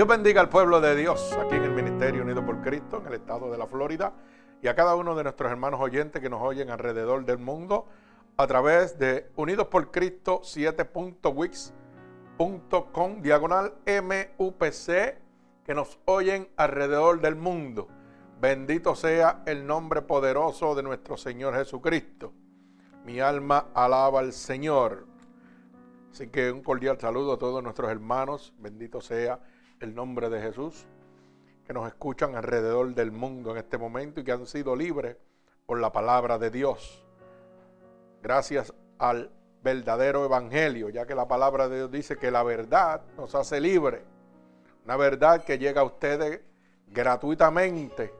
Dios bendiga al pueblo de Dios aquí en el Ministerio Unido por Cristo, en el estado de la Florida, y a cada uno de nuestros hermanos oyentes que nos oyen alrededor del mundo a través de Unidos por Cristo 7.wix.com diagonal MUPC que nos oyen alrededor del mundo. Bendito sea el nombre poderoso de nuestro Señor Jesucristo. Mi alma alaba al Señor. Así que un cordial saludo a todos nuestros hermanos. Bendito sea el nombre de Jesús, que nos escuchan alrededor del mundo en este momento y que han sido libres por la palabra de Dios. Gracias al verdadero evangelio, ya que la palabra de Dios dice que la verdad nos hace libres. Una verdad que llega a ustedes gratuitamente.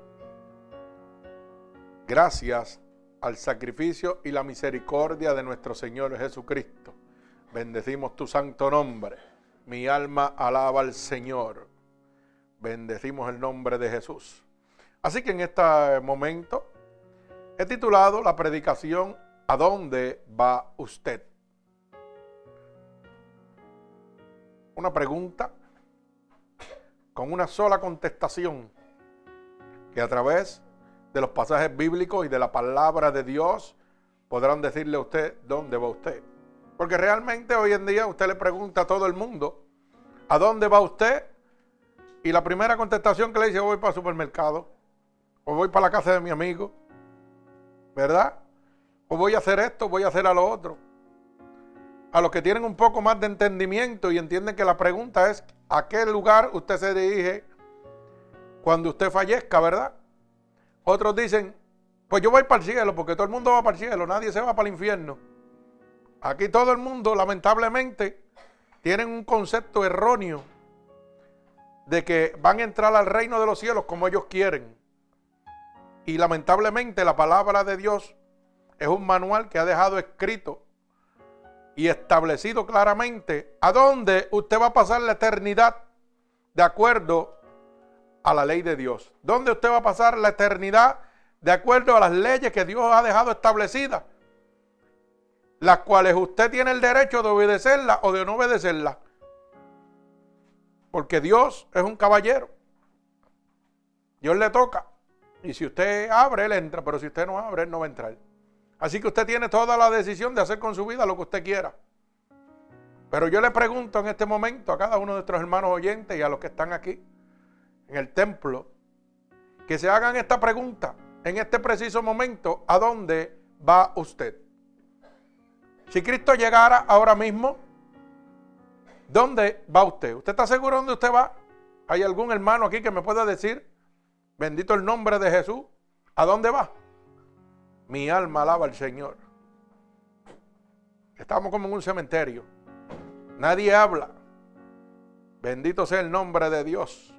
Gracias al sacrificio y la misericordia de nuestro Señor Jesucristo. Bendecimos tu santo nombre. Mi alma alaba al Señor. Bendecimos el nombre de Jesús. Así que en este momento he titulado la predicación ¿A dónde va usted? Una pregunta con una sola contestación que a través de los pasajes bíblicos y de la palabra de Dios podrán decirle a usted dónde va usted. Porque realmente hoy en día usted le pregunta a todo el mundo, ¿a dónde va usted? Y la primera contestación que le dice, voy para el supermercado, o voy para la casa de mi amigo, ¿verdad? O voy a hacer esto, voy a hacer a lo otro. A los que tienen un poco más de entendimiento y entienden que la pregunta es, ¿a qué lugar usted se dirige cuando usted fallezca, verdad? Otros dicen, pues yo voy para el cielo, porque todo el mundo va para el cielo, nadie se va para el infierno. Aquí todo el mundo, lamentablemente, tienen un concepto erróneo de que van a entrar al reino de los cielos como ellos quieren. Y lamentablemente la palabra de Dios es un manual que ha dejado escrito y establecido claramente a dónde usted va a pasar la eternidad de acuerdo a la ley de Dios. ¿Dónde usted va a pasar la eternidad de acuerdo a las leyes que Dios ha dejado establecidas? Las cuales usted tiene el derecho de obedecerla o de no obedecerla. Porque Dios es un caballero. Dios le toca. Y si usted abre, Él entra. Pero si usted no abre, Él no va a entrar. Así que usted tiene toda la decisión de hacer con su vida lo que usted quiera. Pero yo le pregunto en este momento a cada uno de nuestros hermanos oyentes y a los que están aquí en el templo, que se hagan esta pregunta en este preciso momento, ¿a dónde va usted? Si Cristo llegara ahora mismo, ¿dónde va usted? ¿Usted está seguro dónde usted va? ¿Hay algún hermano aquí que me pueda decir, bendito el nombre de Jesús, ¿a dónde va? Mi alma alaba al Señor. Estamos como en un cementerio. Nadie habla. Bendito sea el nombre de Dios.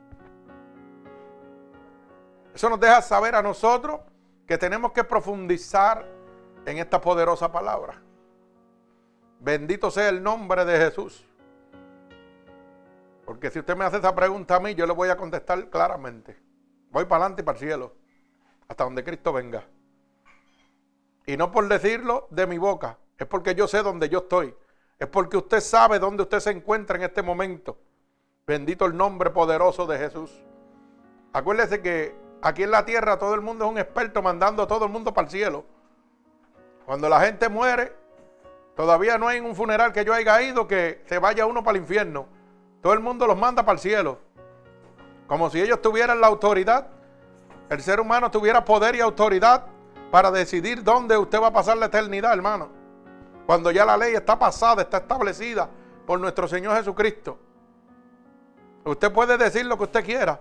Eso nos deja saber a nosotros que tenemos que profundizar en esta poderosa palabra. Bendito sea el nombre de Jesús. Porque si usted me hace esa pregunta a mí, yo le voy a contestar claramente. Voy para adelante y para el cielo. Hasta donde Cristo venga. Y no por decirlo de mi boca. Es porque yo sé dónde yo estoy. Es porque usted sabe dónde usted se encuentra en este momento. Bendito el nombre poderoso de Jesús. Acuérdese que aquí en la tierra todo el mundo es un experto mandando a todo el mundo para el cielo. Cuando la gente muere, Todavía no hay un funeral que yo haya ido que se vaya uno para el infierno. Todo el mundo los manda para el cielo. Como si ellos tuvieran la autoridad. El ser humano tuviera poder y autoridad para decidir dónde usted va a pasar la eternidad, hermano. Cuando ya la ley está pasada, está establecida por nuestro Señor Jesucristo. Usted puede decir lo que usted quiera,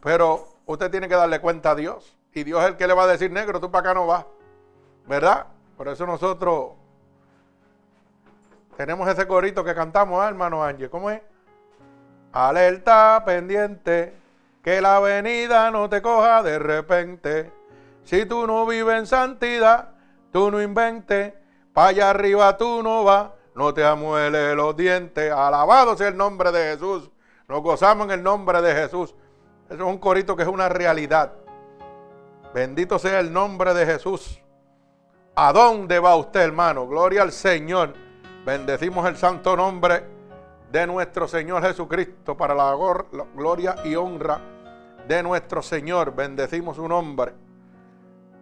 pero usted tiene que darle cuenta a Dios. Y Dios es el que le va a decir, negro, tú para acá no vas. ¿Verdad? Por eso nosotros tenemos ese corito que cantamos, ¿eh, hermano Ángel. ¿Cómo es? Alerta pendiente, que la venida no te coja de repente. Si tú no vives en santidad, tú no inventes. Para allá arriba tú no vas, no te amuele los dientes. Alabado sea el nombre de Jesús. Nos gozamos en el nombre de Jesús. Eso es un corito que es una realidad. Bendito sea el nombre de Jesús. ¿A dónde va usted, hermano? Gloria al Señor. Bendecimos el santo nombre de nuestro Señor Jesucristo, para la gloria y honra de nuestro Señor. Bendecimos su nombre.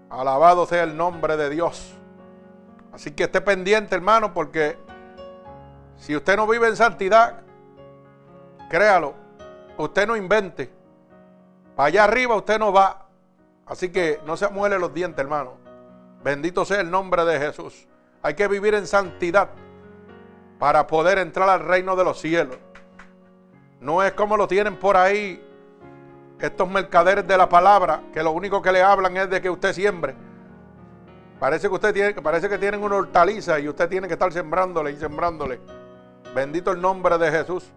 Alabado sea el nombre de Dios. Así que esté pendiente, hermano, porque si usted no vive en santidad, créalo, usted no invente. Para allá arriba usted no va. Así que no se muele los dientes, hermano. Bendito sea el nombre de Jesús. Hay que vivir en santidad para poder entrar al reino de los cielos. No es como lo tienen por ahí estos mercaderes de la palabra, que lo único que le hablan es de que usted siembre. Parece que usted tiene, parece que tienen una hortaliza y usted tiene que estar sembrándole y sembrándole. Bendito el nombre de Jesús.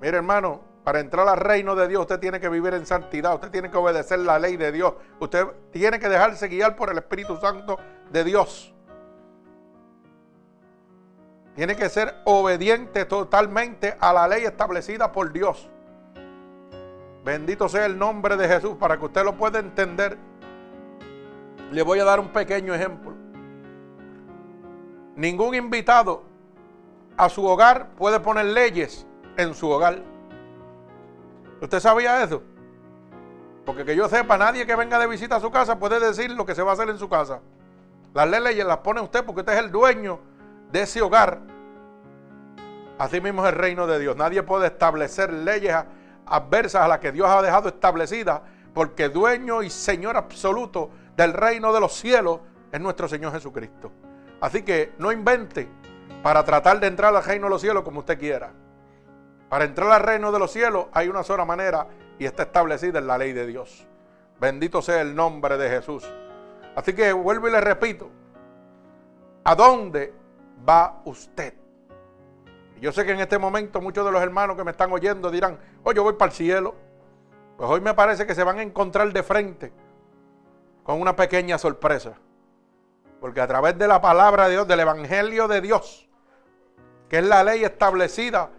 Mire, hermano, para entrar al reino de Dios usted tiene que vivir en santidad, usted tiene que obedecer la ley de Dios, usted tiene que dejarse guiar por el Espíritu Santo de Dios. Tiene que ser obediente totalmente a la ley establecida por Dios. Bendito sea el nombre de Jesús para que usted lo pueda entender. Le voy a dar un pequeño ejemplo. Ningún invitado a su hogar puede poner leyes en su hogar. ¿Usted sabía eso? Porque que yo sepa, nadie que venga de visita a su casa puede decir lo que se va a hacer en su casa. Las leyes las pone usted porque usted es el dueño de ese hogar. Así mismo es el reino de Dios. Nadie puede establecer leyes adversas a las que Dios ha dejado establecidas, porque dueño y Señor absoluto del reino de los cielos es nuestro Señor Jesucristo. Así que no invente para tratar de entrar al reino de los cielos como usted quiera. Para entrar al reino de los cielos hay una sola manera y está establecida en la ley de Dios. Bendito sea el nombre de Jesús. Así que vuelvo y le repito, ¿a dónde va usted? Yo sé que en este momento muchos de los hermanos que me están oyendo dirán, oh, yo voy para el cielo. Pues hoy me parece que se van a encontrar de frente con una pequeña sorpresa. Porque a través de la palabra de Dios, del Evangelio de Dios, que es la ley establecida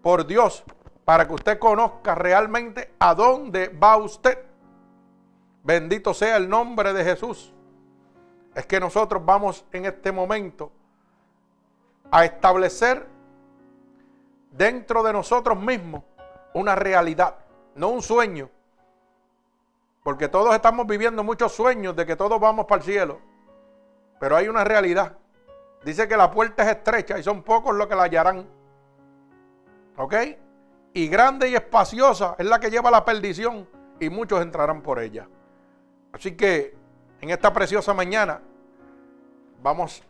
por Dios para que usted conozca realmente a dónde va usted. Bendito sea el nombre de Jesús. Es que nosotros vamos en este momento a establecer dentro de nosotros mismos una realidad, no un sueño. Porque todos estamos viviendo muchos sueños de que todos vamos para el cielo. Pero hay una realidad. Dice que la puerta es estrecha y son pocos los que la hallarán. ¿Ok? Y grande y espaciosa es la que lleva la perdición y muchos entrarán por ella. Así que en esta preciosa mañana vamos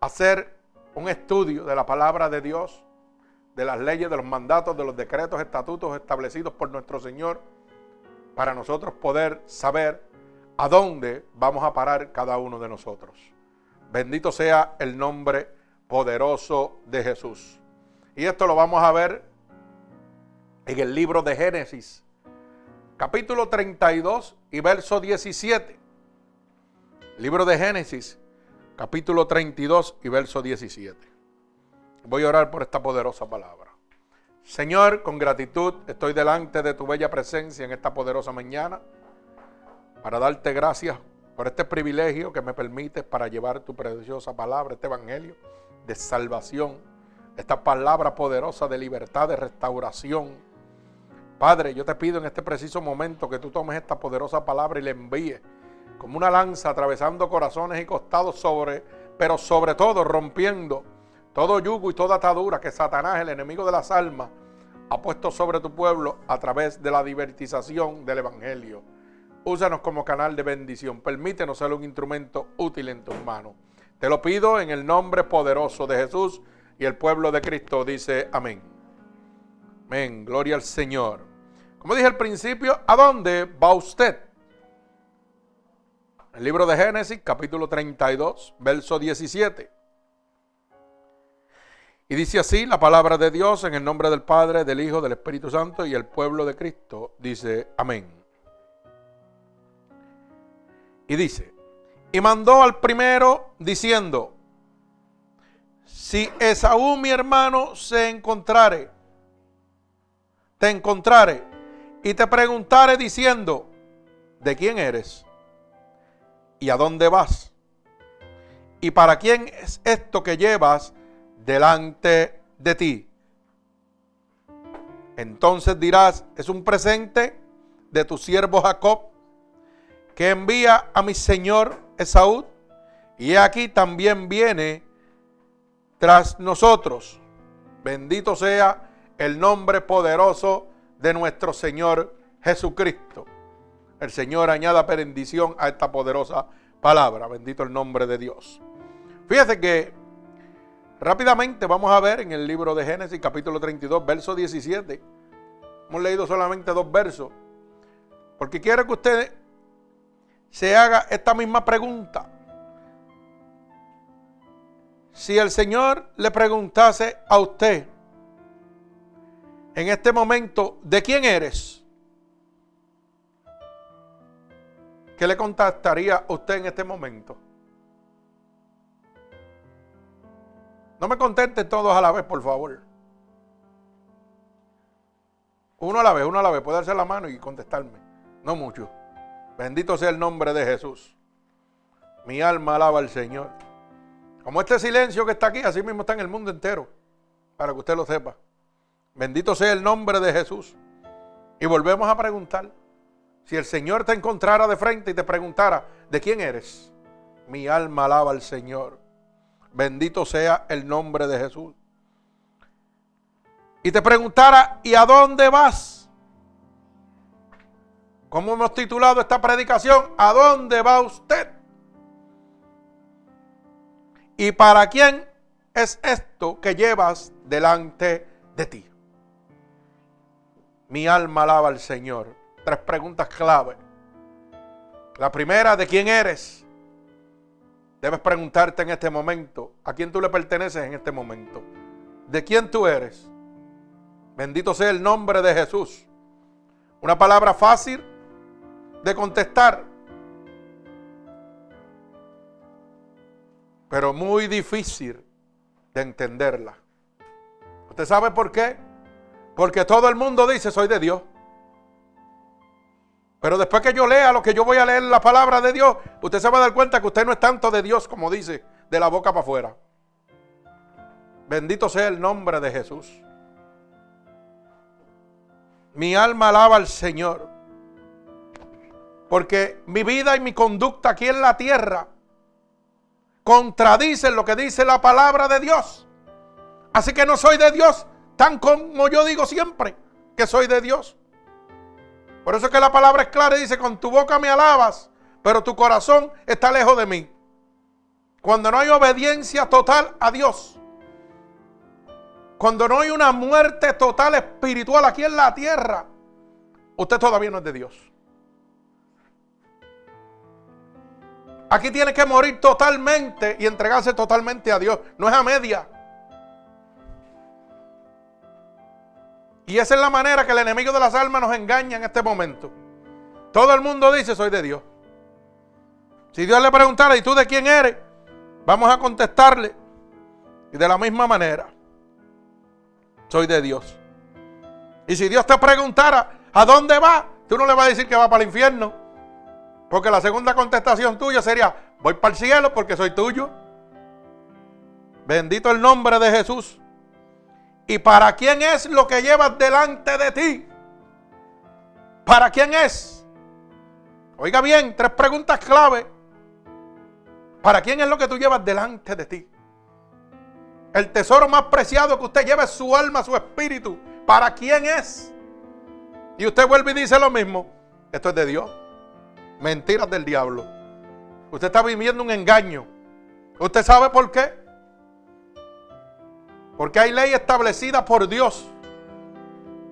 a hacer un estudio de la palabra de Dios, de las leyes, de los mandatos, de los decretos, estatutos establecidos por nuestro Señor, para nosotros poder saber a dónde vamos a parar cada uno de nosotros. Bendito sea el nombre poderoso de Jesús. Y esto lo vamos a ver en el libro de Génesis, capítulo 32 y verso 17. Libro de Génesis, capítulo 32 y verso 17. Voy a orar por esta poderosa palabra. Señor, con gratitud estoy delante de tu bella presencia en esta poderosa mañana para darte gracias por este privilegio que me permites para llevar tu preciosa palabra, este evangelio de salvación, esta palabra poderosa de libertad, de restauración. Padre, yo te pido en este preciso momento que tú tomes esta poderosa palabra y la envíes como una lanza atravesando corazones y costados sobre, pero sobre todo rompiendo todo yugo y toda atadura que Satanás, el enemigo de las almas, ha puesto sobre tu pueblo a través de la divertización del Evangelio. Úsanos como canal de bendición. Permítenos ser un instrumento útil en tus manos. Te lo pido en el nombre poderoso de Jesús y el pueblo de Cristo dice amén. Amén. Gloria al Señor. Como dije al principio, ¿a dónde va usted? El libro de Génesis, capítulo 32, verso 17. Y dice así la palabra de Dios en el nombre del Padre, del Hijo, del Espíritu Santo y el pueblo de Cristo. Dice, amén. Y dice, y mandó al primero diciendo, si Esaú mi hermano se encontrare, te encontrare y te preguntare diciendo, ¿de quién eres? ¿Y a dónde vas? ¿Y para quién es esto que llevas delante de ti. Entonces dirás, es un presente de tu siervo Jacob que envía a mi señor Esaú. Y aquí también viene tras nosotros. Bendito sea el nombre poderoso de nuestro Señor Jesucristo. El Señor añada bendición a esta poderosa palabra. Bendito el nombre de Dios. Fíjese que rápidamente vamos a ver en el libro de Génesis capítulo 32, verso 17. Hemos leído solamente dos versos. Porque quiero que usted se haga esta misma pregunta. Si el Señor le preguntase a usted en este momento, ¿de quién eres? ¿Qué le contactaría usted en este momento? No me conteste todos a la vez, por favor. Uno a la vez, uno a la vez. Puede darse la mano y contestarme. No mucho. Bendito sea el nombre de Jesús. Mi alma alaba al Señor. Como este silencio que está aquí, así mismo está en el mundo entero. Para que usted lo sepa. Bendito sea el nombre de Jesús. Y volvemos a preguntar. Si el Señor te encontrara de frente y te preguntara, ¿de quién eres? Mi alma alaba al Señor. Bendito sea el nombre de Jesús. Y te preguntara, ¿y a dónde vas? ¿Cómo hemos titulado esta predicación? ¿A dónde va usted? ¿Y para quién es esto que llevas delante de ti? Mi alma alaba al Señor tres preguntas clave. La primera, ¿de quién eres? Debes preguntarte en este momento, ¿a quién tú le perteneces en este momento? ¿De quién tú eres? Bendito sea el nombre de Jesús. Una palabra fácil de contestar, pero muy difícil de entenderla. ¿Usted sabe por qué? Porque todo el mundo dice, soy de Dios. Pero después que yo lea lo que yo voy a leer la palabra de Dios, usted se va a dar cuenta que usted no es tanto de Dios como dice, de la boca para afuera. Bendito sea el nombre de Jesús. Mi alma alaba al Señor. Porque mi vida y mi conducta aquí en la tierra contradicen lo que dice la palabra de Dios. Así que no soy de Dios tan como yo digo siempre que soy de Dios. Por eso es que la palabra es clara y dice, con tu boca me alabas, pero tu corazón está lejos de mí. Cuando no hay obediencia total a Dios. Cuando no hay una muerte total espiritual aquí en la tierra, usted todavía no es de Dios. Aquí tiene que morir totalmente y entregarse totalmente a Dios. No es a media. Y esa es la manera que el enemigo de las almas nos engaña en este momento. Todo el mundo dice, soy de Dios. Si Dios le preguntara, ¿y tú de quién eres? Vamos a contestarle. Y de la misma manera, soy de Dios. Y si Dios te preguntara, ¿a dónde va? Tú no le vas a decir que va para el infierno. Porque la segunda contestación tuya sería, voy para el cielo porque soy tuyo. Bendito el nombre de Jesús. ¿Y para quién es lo que llevas delante de ti? ¿Para quién es? Oiga bien, tres preguntas clave. ¿Para quién es lo que tú llevas delante de ti? El tesoro más preciado que usted lleva es su alma, su espíritu. ¿Para quién es? Y usted vuelve y dice lo mismo. Esto es de Dios. Mentiras del diablo. Usted está viviendo un engaño. ¿Usted sabe por qué? Porque hay ley establecida por Dios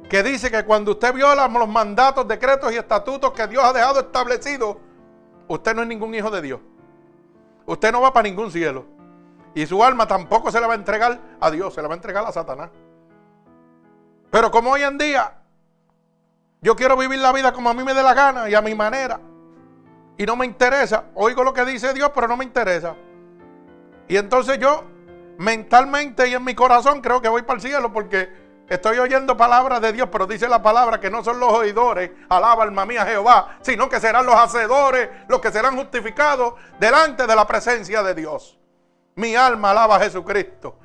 que dice que cuando usted viola los mandatos, decretos y estatutos que Dios ha dejado establecidos, usted no es ningún hijo de Dios. Usted no va para ningún cielo. Y su alma tampoco se la va a entregar a Dios, se la va a entregar a Satanás. Pero como hoy en día yo quiero vivir la vida como a mí me dé la gana y a mi manera. Y no me interesa. Oigo lo que dice Dios, pero no me interesa. Y entonces yo mentalmente y en mi corazón creo que voy para el cielo porque estoy oyendo palabras de Dios, pero dice la palabra que no son los oidores, alaba alma mía Jehová, sino que serán los hacedores los que serán justificados delante de la presencia de Dios. Mi alma alaba a Jesucristo.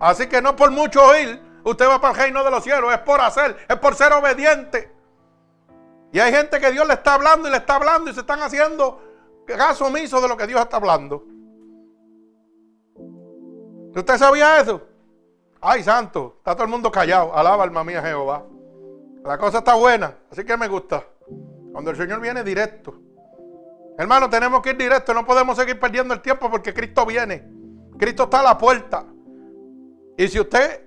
Así que no por mucho oír, usted va para el reino de los cielos, es por hacer, es por ser obediente. Y hay gente que Dios le está hablando y le está hablando y se están haciendo caso omiso de lo que Dios está hablando. ¿Usted sabía eso? Ay, santo, está todo el mundo callado. Alaba alma mía Jehová. La cosa está buena, así que me gusta. Cuando el Señor viene directo. Hermano, tenemos que ir directo, no podemos seguir perdiendo el tiempo porque Cristo viene. Cristo está a la puerta. Y si usted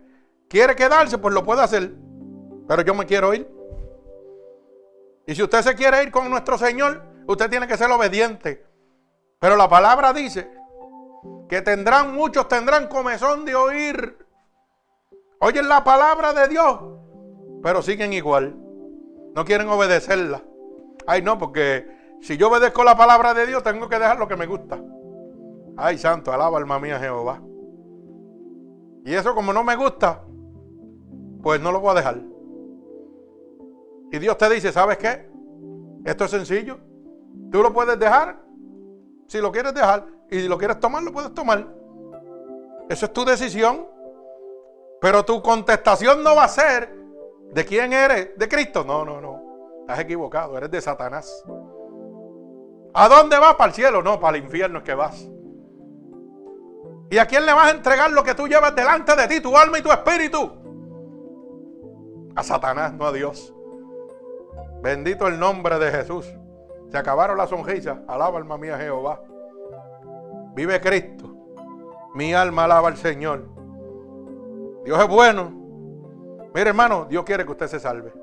quiere quedarse, pues lo puede hacer. Pero yo me quiero ir. Y si usted se quiere ir con nuestro Señor, usted tiene que ser obediente. Pero la palabra dice que tendrán, muchos tendrán comezón de oír. Oyen la palabra de Dios, pero siguen igual. No quieren obedecerla. Ay, no, porque si yo obedezco la palabra de Dios, tengo que dejar lo que me gusta. Ay, santo, alaba alma mía Jehová. Y eso como no me gusta, pues no lo voy a dejar. Y Dios te dice, ¿sabes qué? Esto es sencillo. Tú lo puedes dejar si lo quieres dejar. Y si lo quieres tomar, lo puedes tomar. Eso es tu decisión. Pero tu contestación no va a ser de quién eres, de Cristo. No, no, no. Estás equivocado, eres de Satanás. ¿A dónde vas? Para el cielo, no, para el infierno es que vas. ¿Y a quién le vas a entregar lo que tú llevas delante de ti, tu alma y tu espíritu? A Satanás, no a Dios. Bendito el nombre de Jesús. Se acabaron las sonrisas. Alaba alma mía Jehová. Vive Cristo. Mi alma alaba al Señor. Dios es bueno. Mire hermano, Dios quiere que usted se salve.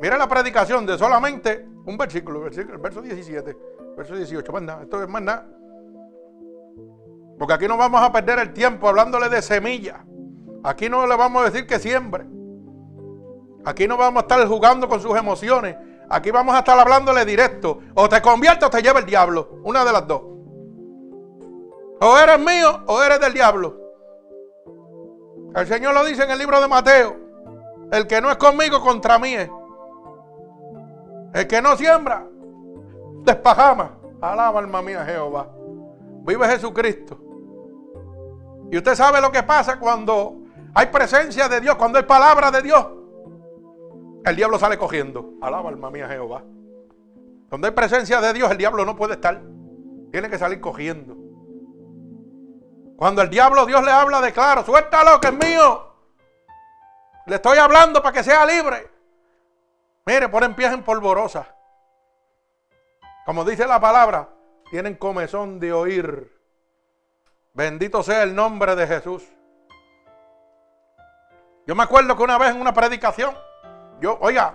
Mire la predicación de solamente un versículo, el verso 17, verso 18. Más nada, esto es más nada. Porque aquí no vamos a perder el tiempo hablándole de semilla. Aquí no le vamos a decir que siembre. Aquí no vamos a estar jugando con sus emociones. Aquí vamos a estar hablándole directo. O te convierte o te lleva el diablo. Una de las dos. O eres mío o eres del diablo. El Señor lo dice en el libro de Mateo. El que no es conmigo contra mí es. El que no siembra, despajama. Alaba alma mía Jehová. Vive Jesucristo. Y usted sabe lo que pasa cuando hay presencia de Dios, cuando hay palabra de Dios. El diablo sale cogiendo. Alaba alma mía Jehová. Donde hay presencia de Dios, el diablo no puede estar. Tiene que salir cogiendo. Cuando el diablo Dios le habla de claro, suéltalo que es mío. Le estoy hablando para que sea libre. Mire, ponen pies en polvorosa. Como dice la palabra, tienen comezón de oír. Bendito sea el nombre de Jesús. Yo me acuerdo que una vez en una predicación, yo, oiga,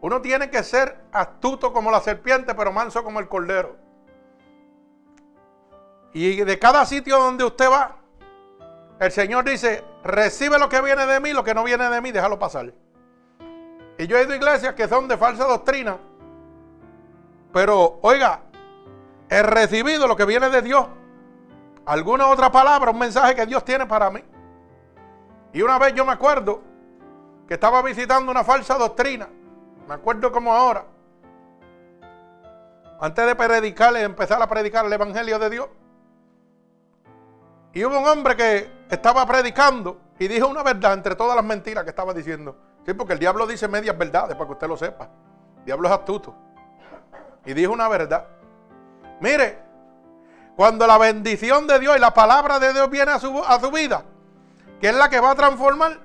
uno tiene que ser astuto como la serpiente, pero manso como el cordero. Y de cada sitio donde usted va, el Señor dice, recibe lo que viene de mí, lo que no viene de mí, déjalo pasar. Y yo he ido a iglesias que son de falsa doctrina, pero oiga, he recibido lo que viene de Dios alguna otra palabra, un mensaje que Dios tiene para mí. Y una vez yo me acuerdo que estaba visitando una falsa doctrina, me acuerdo como ahora, antes de predicar, empezar a predicar el Evangelio de Dios. Y hubo un hombre que estaba predicando y dijo una verdad entre todas las mentiras que estaba diciendo. Sí, porque el diablo dice medias verdades, para que usted lo sepa. El diablo es astuto. Y dijo una verdad. Mire, cuando la bendición de Dios y la palabra de Dios viene a su, vida, que es la que va a transformar,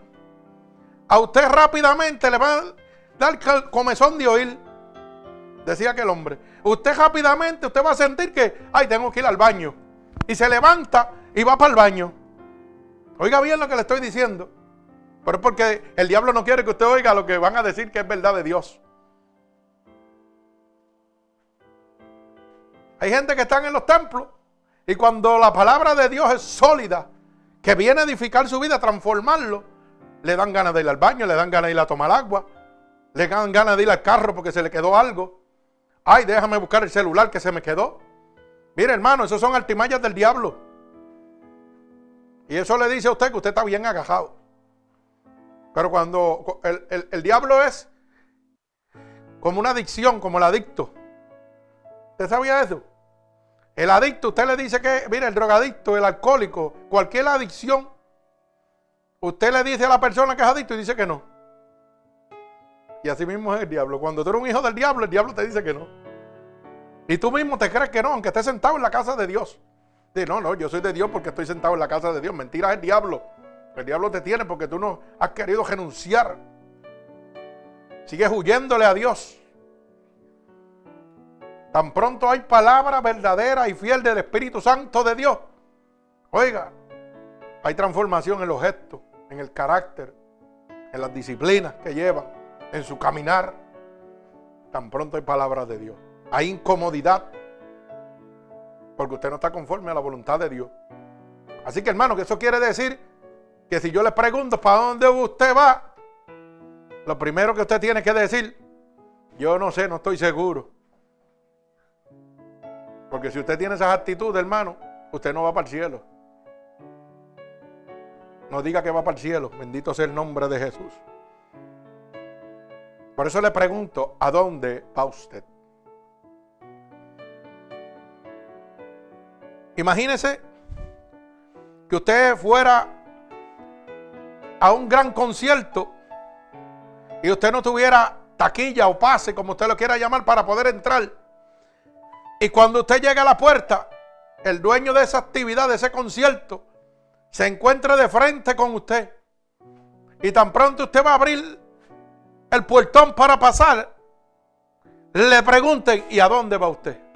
a usted rápidamente le va a dar comezón de oír. Decía aquel hombre. Usted rápidamente, usted va a sentir que, ay, tengo que ir al baño. Y se levanta y va para el baño. Oiga bien lo que le estoy diciendo. Pero es porque el diablo no quiere que usted oiga lo que van a decir que es verdad de Dios. Hay gente que está en los templos y cuando la palabra de Dios es sólida, que viene a edificar su vida, transformarlo, le dan ganas de ir al baño, le dan ganas de ir a tomar agua, le dan ganas de ir al carro porque se le quedó algo. Ay, déjame buscar el celular que se me quedó. Mire, hermano, esos son artimallas del diablo. Y eso le dice a usted que usted está bien agajado. Pero cuando el, el diablo es como una adicción, como el adicto. ¿Usted sabía eso? El adicto, usted le dice que, mire, el drogadicto, el alcohólico, cualquier adicción usted le dice a la persona que es adicto y dice que no. Y así mismo es el diablo. Cuando tú eres un hijo del diablo, el diablo te dice que no. Y tú mismo te crees que no, aunque estés sentado en la casa de Dios. Dice, no, no, yo soy de Dios porque estoy sentado en la casa de Dios. Mentira es el diablo. El diablo te tiene porque tú no has querido renunciar. Sigues huyéndole a Dios. Tan pronto hay palabra verdadera y fiel del Espíritu Santo de Dios. Oiga, hay transformación en los gestos, en el carácter, en las disciplinas que llevan, en su caminar. Tan pronto hay palabra de Dios. Hay incomodidad porque usted no está conforme a la voluntad de Dios. Así que hermano, que eso quiere decir que si yo le pregunto para dónde usted va, lo primero que usted tiene que decir, yo no sé, no estoy seguro. Porque si usted tiene esas actitudes, hermano, usted no va para el cielo. No diga que va para el cielo. Bendito sea el nombre de Jesús. Por eso le pregunto, ¿a dónde va usted? Imagínese que usted fuera a un gran concierto y usted no tuviera taquilla o pase, como usted lo quiera llamar, para poder entrar. Y cuando usted llega a la puerta, el dueño de esa actividad, de ese concierto, se encuentra de frente con usted. Y tan pronto usted va a abrir el puertón para pasar, le pregunten, ¿y a dónde va usted?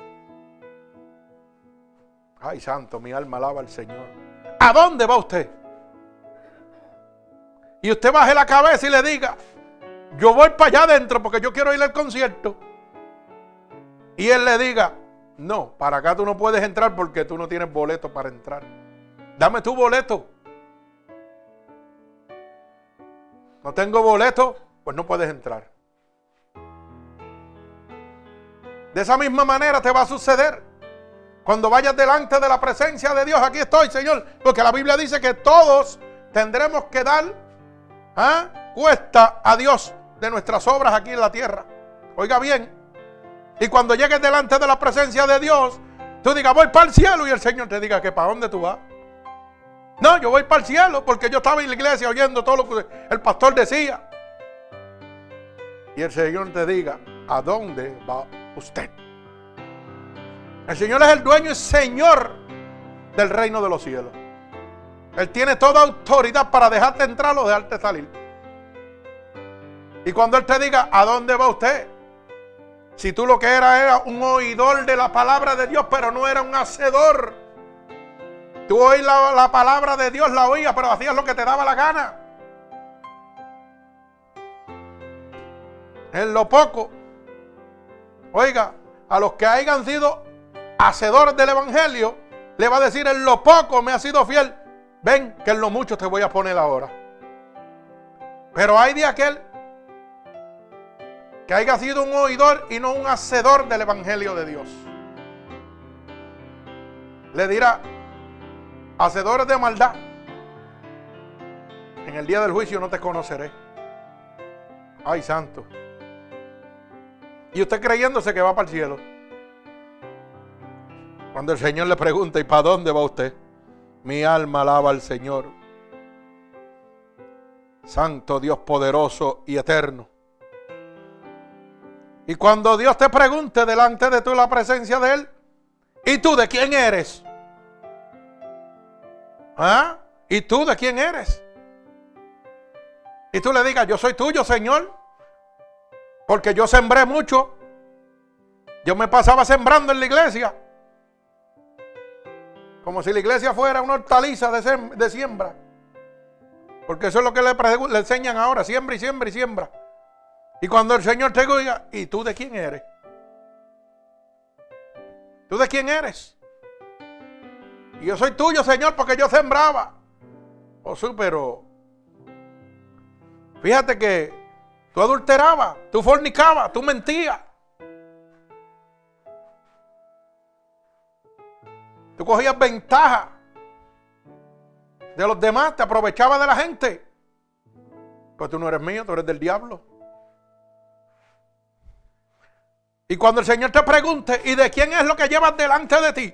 Ay, santo, mi alma alaba al Señor. ¿A dónde va usted? Y usted baje la cabeza y le diga, yo voy para allá adentro porque yo quiero ir al concierto. Y él le diga, no, para acá tú no puedes entrar porque tú no tienes boleto para entrar. Dame tu boleto. No tengo boleto, pues no puedes entrar. De esa misma manera te va a suceder. Cuando vayas delante de la presencia de Dios, aquí estoy, Señor. Porque la Biblia dice que todos tendremos que dar ¿ah? cuesta a Dios de nuestras obras aquí en la tierra. Oiga bien. Y cuando llegues delante de la presencia de Dios, tú digas, voy para el cielo. Y el Señor te diga que para dónde tú vas. No, yo voy para el cielo porque yo estaba en la iglesia oyendo todo lo que el pastor decía. Y el Señor te diga, ¿a dónde va usted? El Señor es el dueño y Señor del reino de los cielos. Él tiene toda autoridad para dejarte entrar o dejarte salir. Y cuando Él te diga, ¿a dónde va usted? Si tú lo que era era un oidor de la palabra de Dios, pero no era un hacedor. Tú oí la, la palabra de Dios, la oías, pero hacías lo que te daba la gana. En lo poco. Oiga, a los que hayan sido hacedores del Evangelio, le va a decir, en lo poco me ha sido fiel. Ven, que en lo mucho te voy a poner ahora. Pero hay de aquel que haya sido un oidor y no un hacedor del Evangelio de Dios. Le dirá, hacedores de maldad, en el día del juicio no te conoceré. Ay, santo. Y usted creyéndose que va para el cielo. Cuando el Señor le pregunta, ¿y para dónde va usted? Mi alma alaba al Señor. Santo Dios poderoso y eterno. Y cuando Dios te pregunte delante de tú la presencia de Él, ¿y tú de quién eres? ¿Ah? ¿Y tú de quién eres? Y tú le digas, yo soy tuyo, Señor, porque yo sembré mucho. Yo me pasaba sembrando en la iglesia. Como si la iglesia fuera una hortaliza de, siembra. Porque eso es lo que le, enseñan ahora, siembra y siembra y siembra. Y cuando el Señor te diga, ¿y tú de quién eres? ¿Tú de quién eres? Y yo soy tuyo, Señor, porque yo sembraba. Oh, sí, pero fíjate que tú adulterabas, tú fornicabas, tú mentías. Tú cogías ventaja de los demás, te aprovechabas de la gente. Pero tú no eres mío, tú eres del diablo. Y cuando el Señor te pregunte, ¿y de quién es lo que llevas delante de ti?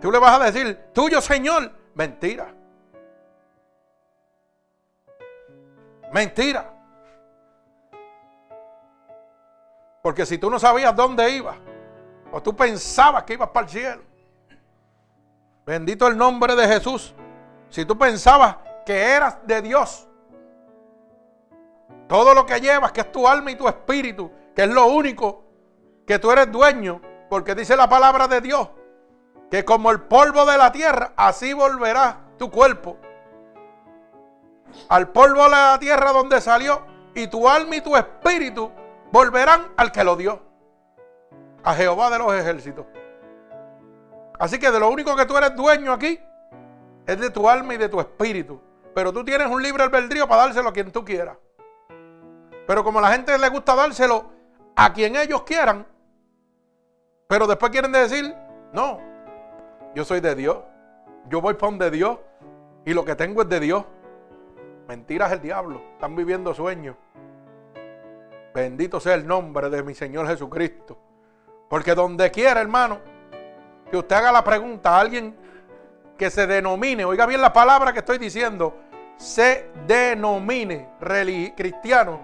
Tú le vas a decir, tuyo Señor, mentira. Mentira. Porque si tú no sabías dónde ibas, o tú pensabas que ibas para el cielo, bendito el nombre de Jesús. Si tú pensabas que eras de Dios, todo lo que llevas, que es tu alma y tu espíritu, que es lo único que tú eres dueño, porque dice la palabra de Dios, que como el polvo de la tierra, así volverá tu cuerpo. Al polvo de la tierra donde salió, y tu alma y tu espíritu volverán al que lo dio, a Jehová de los ejércitos. Así que de lo único que tú eres dueño aquí es de tu alma y de tu espíritu. Pero tú tienes un libre albedrío para dárselo a quien tú quieras. Pero como a la gente le gusta dárselo a quien ellos quieran, pero después quieren decir, no, yo soy de Dios, yo voy para de Dios y lo que tengo es de Dios. Mentiras el diablo, están viviendo sueños. Bendito sea el nombre de mi Señor Jesucristo. Porque donde quiera, hermano, que usted haga la pregunta a alguien que se denomine, oiga bien la palabra que estoy diciendo, se denomine cristiano,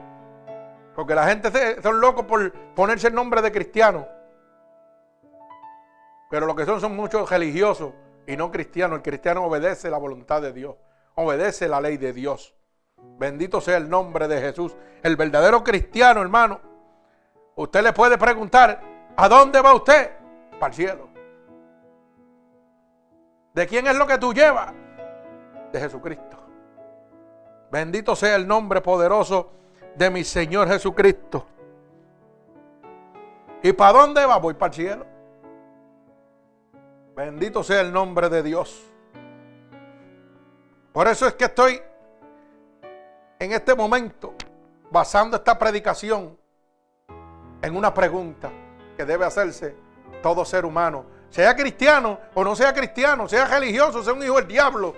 porque la gente son locos por ponerse el nombre de cristiano. Pero lo que son son muchos religiosos y no cristianos. El cristiano obedece la voluntad de Dios, obedece la ley de Dios. Bendito sea el nombre de Jesús. El verdadero cristiano, hermano. Usted le puede preguntar, ¿a dónde va usted? Para el cielo. ¿De quién es lo que tú llevas? De Jesucristo. Bendito sea el nombre poderoso de mi Señor Jesucristo. ¿Y para dónde va? Voy para el cielo. Bendito sea el nombre de Dios. Por eso es que estoy en este momento basando esta predicación en una pregunta que debe hacerse todo ser humano, sea cristiano o no sea cristiano, sea religioso, sea un hijo del diablo.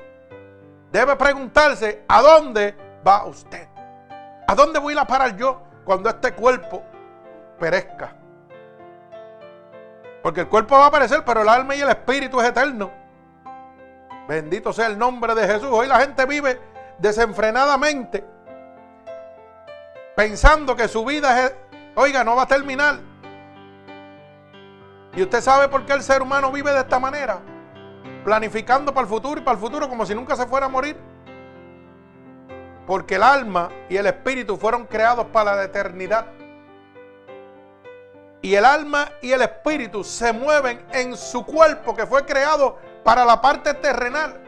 Debe preguntarse, ¿a dónde va usted? ¿A dónde voy a parar yo cuando este cuerpo perezca? Porque el cuerpo va a perecer, pero el alma y el espíritu es eterno. Bendito sea el nombre de Jesús. Hoy la gente vive desenfrenadamente pensando que su vida es, oiga, no va a terminar. Y usted sabe por qué el ser humano vive de esta manera, planificando para el futuro y para el futuro como si nunca se fuera a morir. Porque el alma y el espíritu fueron creados para la eternidad. Y el alma y el espíritu se mueven en su cuerpo que fue creado para la parte terrenal.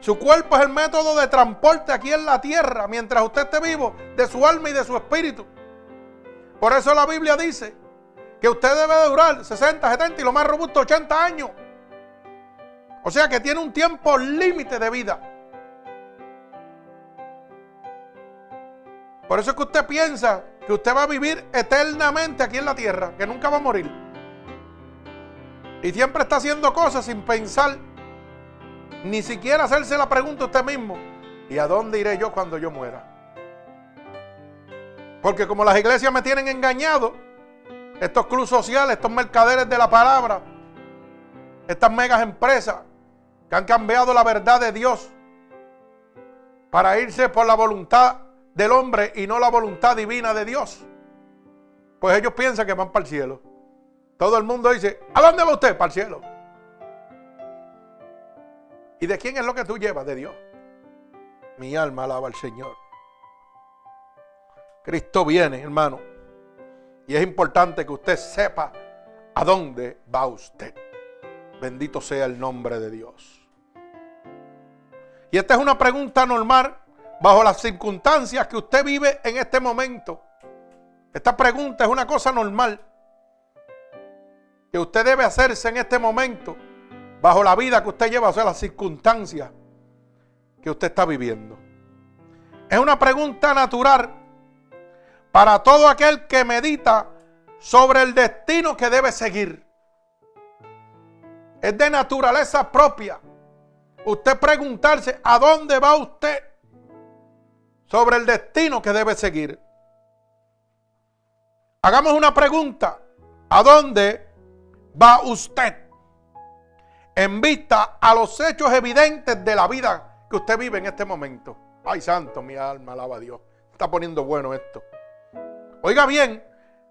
Su cuerpo es el método de transporte aquí en la tierra, mientras usted esté vivo, de su alma y de su espíritu. Por eso la Biblia dice que usted debe durar 60, 70 y lo más robusto 80 años. O sea que tiene un tiempo límite de vida. Por eso es que usted piensa que usted va a vivir eternamente aquí en la tierra, que nunca va a morir. Y siempre está haciendo cosas sin pensar, ni siquiera hacerse la pregunta usted mismo, ¿y a dónde iré yo cuando yo muera? Porque como las iglesias me tienen engañado, estos clubes sociales, estos mercaderes de la palabra, estas megas empresas que han cambiado la verdad de Dios para irse por la voluntad del hombre y no la voluntad divina de Dios. Pues ellos piensan que van para el cielo. Todo el mundo dice, ¿a dónde va usted? Para el cielo. ¿Y de quién es lo que tú llevas? De Dios. Mi alma alaba al Señor. Cristo viene, hermano. Y es importante que usted sepa a dónde va usted. Bendito sea el nombre de Dios. Y esta es una pregunta normal bajo las circunstancias que usted vive en este momento. Esta pregunta es una cosa normal que usted debe hacerse en este momento, bajo la vida que usted lleva, o sea, las circunstancias que usted está viviendo. Es una pregunta natural para todo aquel que medita sobre el destino que debe seguir. Es de naturaleza propia. Usted preguntarse a dónde va usted sobre el destino que debe seguir. Hagamos una pregunta. ¿A dónde va usted? En vista a los hechos evidentes de la vida que usted vive en este momento. Ay, santo, mi alma alaba a Dios. Está poniendo bueno esto. Oiga bien,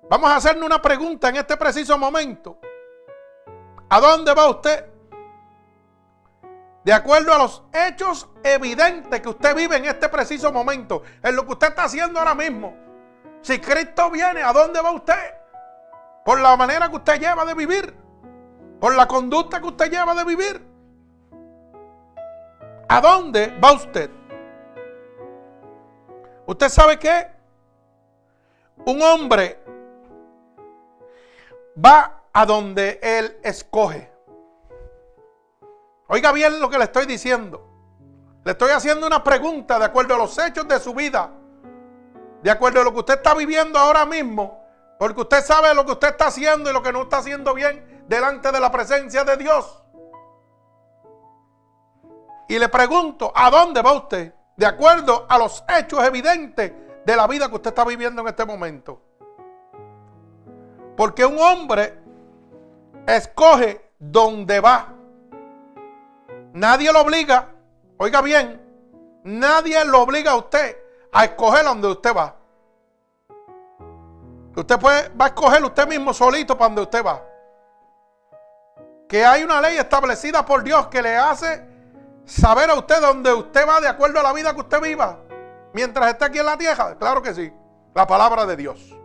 vamos a hacerle una pregunta en este preciso momento. ¿A dónde va usted? De acuerdo a los hechos evidentes que usted vive en este preciso momento, en lo que usted está haciendo ahora mismo. Si Cristo viene, ¿a dónde va usted? Por la manera que usted lleva de vivir. Por la conducta que usted lleva de vivir. ¿A dónde va usted? ¿Usted sabe qué? Un hombre va a donde él escoge. Oiga bien lo que le estoy diciendo. Le estoy haciendo una pregunta de acuerdo a los hechos de su vida. De acuerdo a lo que usted está viviendo ahora mismo. Porque usted sabe lo que usted está haciendo y lo que no está haciendo bien delante de la presencia de Dios. Y le pregunto, ¿a dónde va usted? De acuerdo a los hechos evidentes de la vida que usted está viviendo en este momento. Porque un hombre escoge dónde va. Nadie lo obliga, oiga bien, nadie lo obliga a usted a escoger donde usted va. Usted puede, va a escoger usted mismo solito para donde usted va. Que hay una ley establecida por Dios que le hace saber a usted dónde usted va de acuerdo a la vida que usted viva. Mientras esté aquí en la tierra, claro que sí. La palabra de Dios.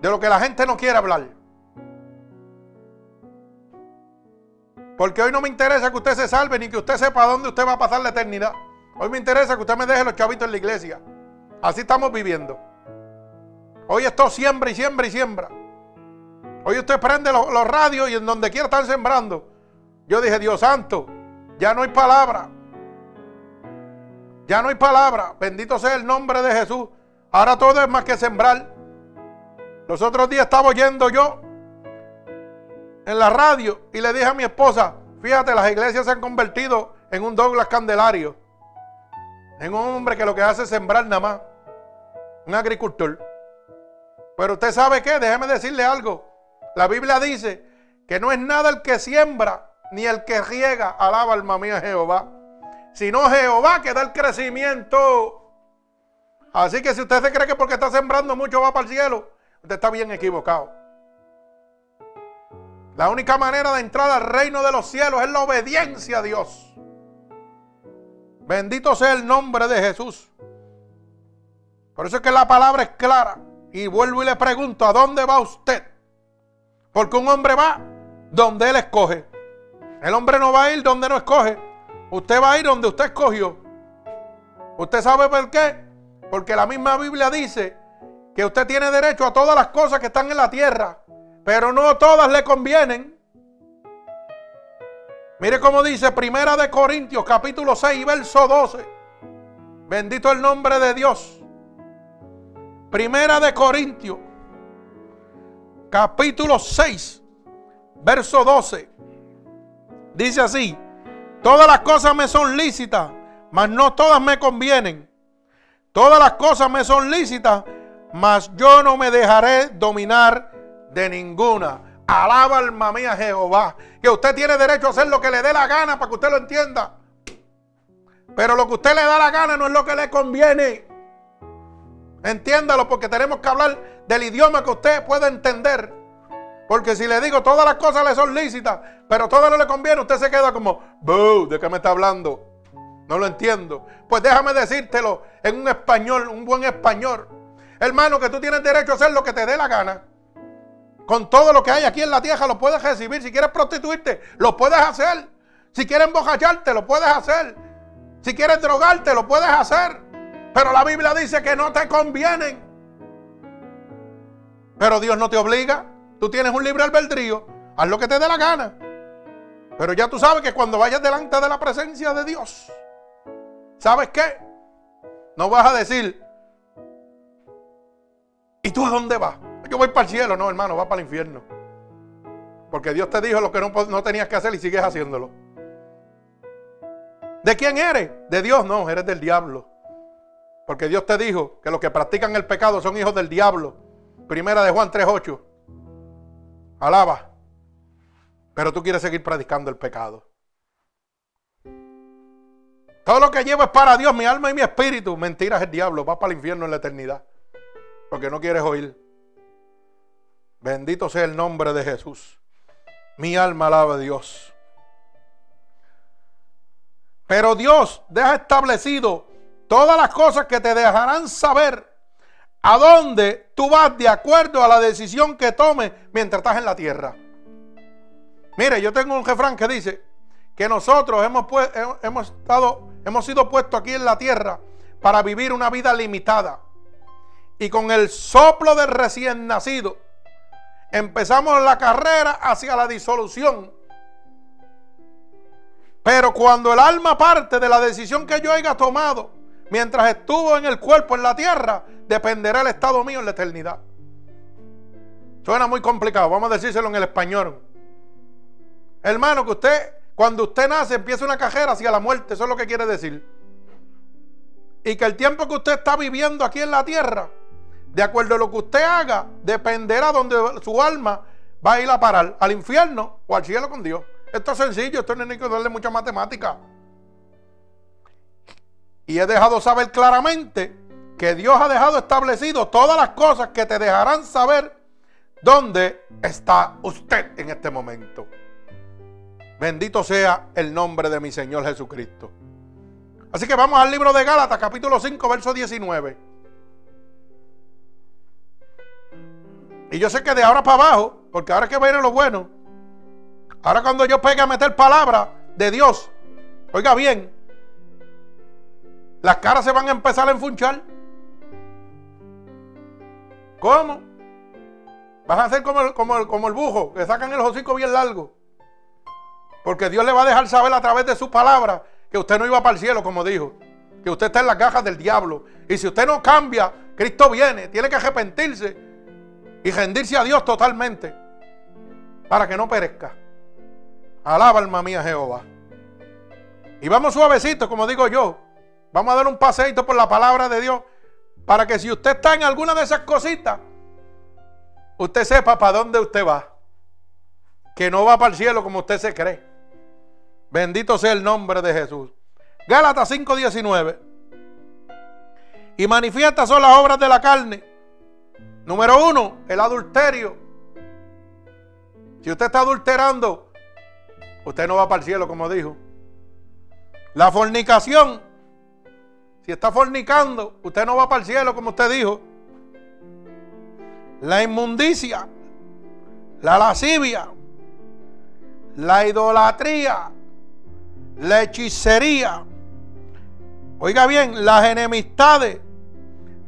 De lo que la gente no quiere hablar. Porque hoy no me interesa que usted se salve ni que usted sepa dónde usted va a pasar la eternidad. Hoy me interesa que usted me deje los chavitos en la iglesia. Así estamos viviendo. Hoy esto siembra y siembra y siembra. Hoy usted prende los, radios y en donde quiera están sembrando. Yo dije, Dios santo, ya no hay palabra. Ya no hay palabra. Bendito sea el nombre de Jesús. Ahora todo es más que sembrar. Los otros días estaba oyendo yo en la radio y le dije a mi esposa, fíjate, las iglesias se han convertido en un Douglas Candelario. En un hombre que lo que hace es sembrar nada más. Un agricultor. Pero usted sabe qué, déjeme decirle algo. La Biblia dice que no es nada el que siembra ni el que riega, alaba alma mía Jehová. Sino Jehová que da el crecimiento. Así que si usted se cree que porque está sembrando mucho va para el cielo, usted está bien equivocado. La única manera de entrar al reino de los cielos es la obediencia a Dios. Bendito sea el nombre de Jesús. Por eso es que la palabra es clara. Y vuelvo y le pregunto, ¿a dónde va usted? Porque un hombre va donde él escoge. El hombre no va a ir donde no escoge. Usted va a ir donde usted escogió. ¿Usted sabe por qué? Porque la misma Biblia dice que usted tiene derecho a todas las cosas que están en la tierra pero no todas le convienen. Mire cómo dice Primera de Corintios capítulo 6 verso 12. Bendito el nombre de Dios. Primera de Corintios capítulo 6 verso 12. Dice así, todas las cosas me son lícitas, mas no todas me convienen. Todas las cosas me son lícitas, mas yo no me dejaré dominar de ninguna. Alaba alma mía Jehová. Que usted tiene derecho a hacer lo que le dé la gana para que usted lo entienda. Pero lo que usted le da la gana no es lo que le conviene. Entiéndalo porque tenemos que hablar del idioma que usted pueda entender. Porque si le digo todas las cosas le son lícitas, pero todo no le conviene, usted se queda como, ¿de qué me está hablando? No lo entiendo. Pues déjame decírtelo en un español, un buen español. Hermano, que tú tienes derecho a hacer lo que te dé la gana. Con todo lo que hay aquí en la tierra lo puedes recibir. Si quieres prostituirte, lo puedes hacer. Si quieres embojacharte, lo puedes hacer. Si quieres drogarte, lo puedes hacer. Pero la Biblia dice que no te convienen. Pero Dios no te obliga. Tú tienes un libre albedrío. Haz lo que te dé la gana. Pero ya tú sabes que cuando vayas delante de la presencia de Dios, ¿sabes qué? No vas a decir, ¿y tú a dónde vas? Yo voy para el cielo, no, hermano, va para el infierno. Porque Dios te dijo lo que no, no tenías que hacer y sigues haciéndolo. ¿De quién eres? De Dios, no, eres del diablo. Porque Dios te dijo que los que practican el pecado son hijos del diablo. Primera de Juan 3.8. Alaba. Pero tú quieres seguir predicando el pecado. Todo lo que llevo es para Dios, mi alma y mi espíritu. Mentiras el diablo, va para el infierno en la eternidad. Porque no quieres oír. Bendito sea el nombre de Jesús. Mi alma alaba a Dios. Pero Dios deja establecido todas las cosas que te dejarán saber a dónde tú vas de acuerdo a la decisión que tomes mientras estás en la tierra. Mire, yo tengo un refrán que dice que nosotros hemos, estado, hemos sido puestos aquí en la tierra para vivir una vida limitada. Y con el soplo del recién nacido, empezamos la carrera hacia la disolución. Pero cuando el alma parte de la decisión que yo haya tomado, mientras estuvo en el cuerpo en la tierra, dependerá el estado mío en la eternidad. Suena muy complicado, vamos a decírselo en el español. Hermano, que usted, cuando usted nace, empieza una cajera hacia la muerte, eso es lo que quiere decir. Y que el tiempo que usted está viviendo aquí en la tierra, de acuerdo a lo que usted haga, dependerá donde su alma va a ir a parar, al infierno o al cielo con Dios. Esto es sencillo, esto no hay que darle mucha matemática. Y he dejado saber claramente que Dios ha dejado establecido todas las cosas que te dejarán saber dónde está usted en este momento. Bendito sea el nombre de mi Señor Jesucristo. Así que vamos al libro de Gálatas, capítulo 5, verso 19. Y yo sé que de ahora para abajo, porque ahora que viene lo bueno, ahora cuando yo pegue a meter palabra de Dios, oiga bien, las caras se van a empezar a enfunchar. ¿Cómo? Vas a hacer como el, el bujo, que sacan el hocico bien largo. Porque Dios le va a dejar saber a través de su palabra que usted no iba para el cielo, como dijo. Que usted está en las cajas del diablo. Y si usted no cambia, Cristo viene. Tiene que arrepentirse y rendirse a Dios totalmente. Para que no perezca. Alaba alma mía Jehová. Y vamos suavecito, como digo yo. Vamos a dar un paseito por la palabra de Dios para que si usted está en alguna de esas cositas, usted sepa para dónde usted va. Que no va para el cielo como usted se cree. Bendito sea el nombre de Jesús. Gálatas 5:19. Y manifiestas son las obras de la carne. Número uno, el adulterio. Si usted está adulterando, usted no va para el cielo, como dijo. La fornicación. Si está fornicando, usted no va para el cielo, como usted dijo. La inmundicia, la lascivia, la idolatría, la hechicería. Oiga bien, las enemistades,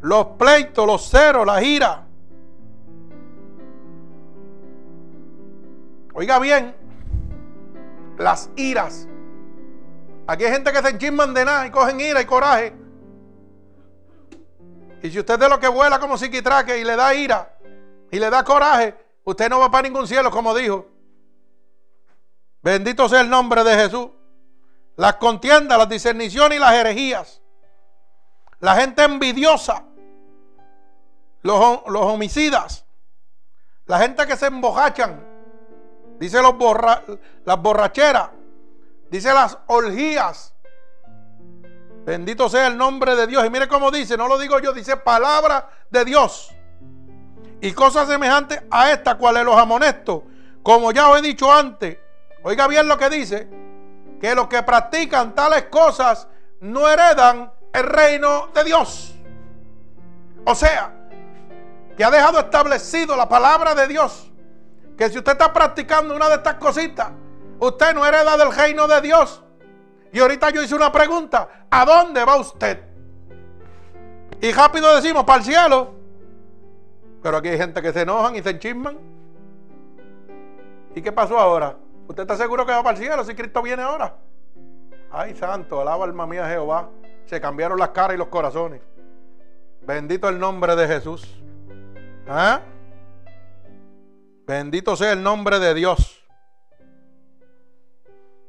los pleitos, los ceros, la ira. Oiga bien, las iras. Aquí hay gente que se enchisman de nada y cogen ira y coraje. Y si usted de lo que vuela como psiquitraque y le da ira y le da coraje, usted no va para ningún cielo, como dijo. Bendito sea el nombre de Jesús. Las contiendas, las discerniciones y las herejías. La gente envidiosa. Los, los homicidas. La gente que se embojachan. Dice los las borracheras. Dice las orgías. Bendito sea el nombre de Dios. Y mire cómo dice, no lo digo yo, dice palabra de Dios. Y cosas semejantes a esta, cuales los amonesto. Como ya os he dicho antes, oiga bien lo que dice, que los que practican tales cosas no heredan el reino de Dios. O sea, que ha dejado establecido la palabra de Dios, que si usted está practicando una de estas cositas, usted no hereda del reino de Dios. Y ahorita yo hice una pregunta, ¿a dónde va usted? Y rápido decimos, para el cielo. Pero aquí hay gente que se enojan y se enchisman. ¿Y qué pasó ahora? ¿Usted está seguro que va para el cielo si Cristo viene ahora? Ay, santo, alaba alma mía Jehová. Se cambiaron las caras y los corazones. Bendito el nombre de Jesús. ¿Ah? Bendito sea el nombre de Dios.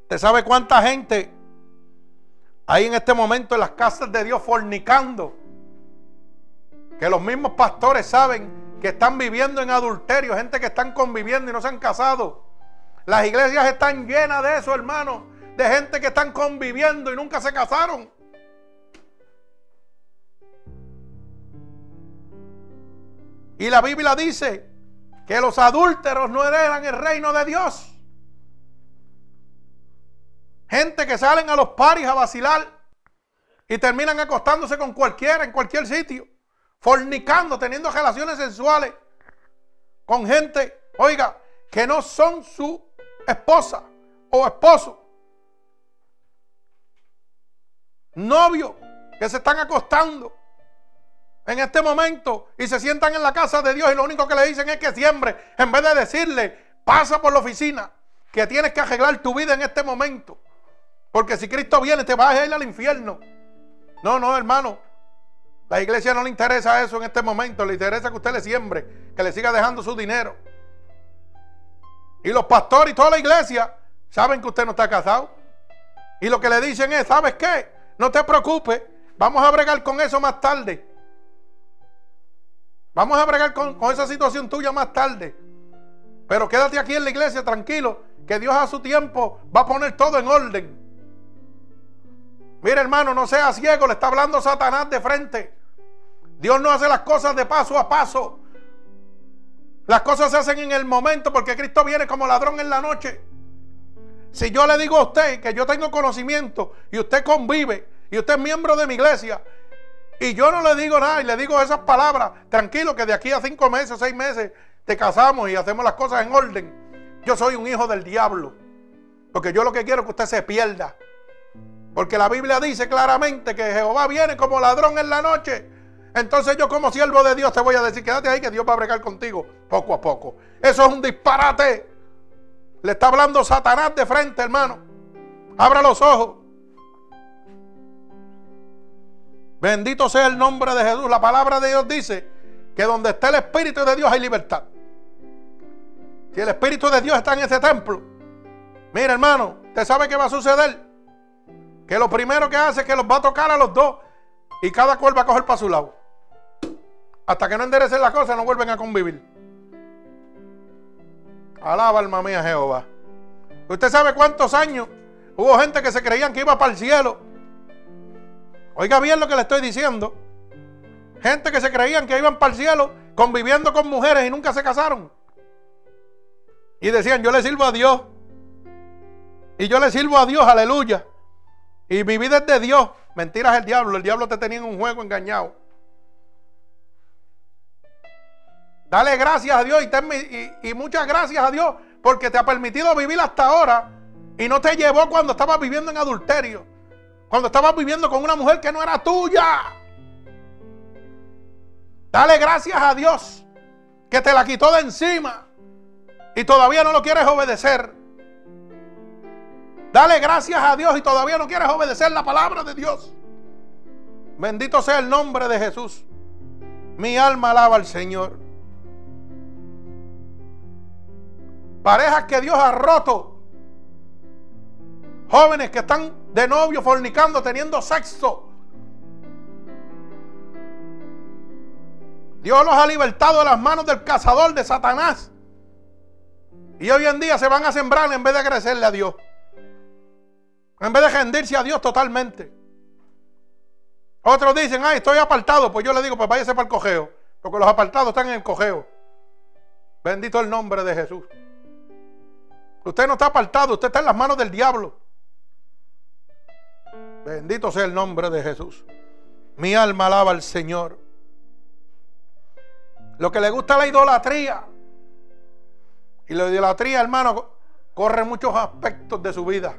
¿Usted sabe cuánta gente hay en este momento en las casas de Dios fornicando. Que los mismos pastores saben que están viviendo en adulterio, gente que están conviviendo y no se han casado. Las iglesias están llenas de eso, hermano, de gente que están conviviendo y nunca se casaron. Y la Biblia dice que los adúlteros no heredan el reino de Dios. Gente que salen a los paris a vacilar y terminan acostándose con cualquiera en cualquier sitio, fornicando, teniendo relaciones sexuales con gente, oiga, que no son su esposa o esposo. Novio que se están acostando en este momento y se sientan en la casa de Dios y lo único que le dicen es que siembre, en vez de decirle, pasa por la oficina, que tienes que arreglar tu vida en este momento. Porque si Cristo viene, te vas a ir al infierno. No, no, hermano. La iglesia no le interesa eso en este momento. Le interesa que usted le siembre, que le siga dejando su dinero. Y los pastores y toda la iglesia saben que usted no está casado. Y lo que le dicen es, ¿sabes qué? No te preocupes, vamos a bregar con eso más tarde. Vamos a bregar con, con esa situación tuya más tarde. Pero quédate aquí en la iglesia tranquilo, que Dios a su tiempo va a poner todo en orden. Mira hermano, no sea ciego, le está hablando Satanás de frente. Dios no hace las cosas de paso a paso. Las cosas se hacen en el momento porque Cristo viene como ladrón en la noche. Si yo le digo a usted que yo tengo conocimiento y usted convive y usted es miembro de mi iglesia y yo no le digo nada y le digo esas palabras, tranquilo que de aquí a cinco meses, seis meses te casamos y hacemos las cosas en orden. Yo soy un hijo del diablo. Porque yo lo que quiero es que usted se pierda. Porque la Biblia dice claramente que Jehová viene como ladrón en la noche. Entonces yo como siervo de Dios te voy a decir, quédate ahí que Dios va a bregar contigo poco a poco. Eso es un disparate. Le está hablando Satanás de frente, hermano. Abra los ojos. Bendito sea el nombre de Jesús. La palabra de Dios dice que donde está el Espíritu de Dios hay libertad. Si el Espíritu de Dios está en ese templo, mira hermano, ¿usted sabe qué va a suceder? Que lo primero que hace es que los va a tocar a los dos y cada cual va a coger para su lado. Hasta que no enderecen las cosas, no vuelven a convivir. Alaba alma mía Jehová. Usted sabe cuántos años hubo gente que se creían que iba para el cielo. Oiga bien lo que le estoy diciendo. Gente que se creían que iban para el cielo conviviendo con mujeres y nunca se casaron. Y decían, yo le sirvo a Dios. Y yo le sirvo a Dios, aleluya. Y mi vida es de Dios. Mentiras el diablo. El diablo te tenía en un juego engañado. Dale gracias a Dios y, y, muchas gracias a Dios porque te ha permitido vivir hasta ahora y no te llevó cuando estabas viviendo en adulterio. Cuando estabas viviendo con una mujer que no era tuya. Dale gracias a Dios que te la quitó de encima y todavía no lo quieres obedecer. Dale gracias a Dios y todavía no quieres obedecer la palabra de Dios. Bendito sea el nombre de Jesús. Mi alma alaba al Señor. Parejas que Dios ha roto. Jóvenes que están de novio fornicando, teniendo sexo. Dios los ha libertado de las manos del cazador de Satanás. Y hoy en día se van a sembrar en vez de agradecerle a Dios. En vez de rendirse a Dios totalmente. Otros dicen, ay, estoy apartado. Pues yo le digo, pues váyase para el cojeo. Porque los apartados están en el cojeo. Bendito el nombre de Jesús. Usted no está apartado, usted está en las manos del diablo. Bendito sea el nombre de Jesús. Mi alma alaba al Señor. Lo que le gusta la idolatría. Y la idolatría, hermano, corre muchos aspectos de su vida.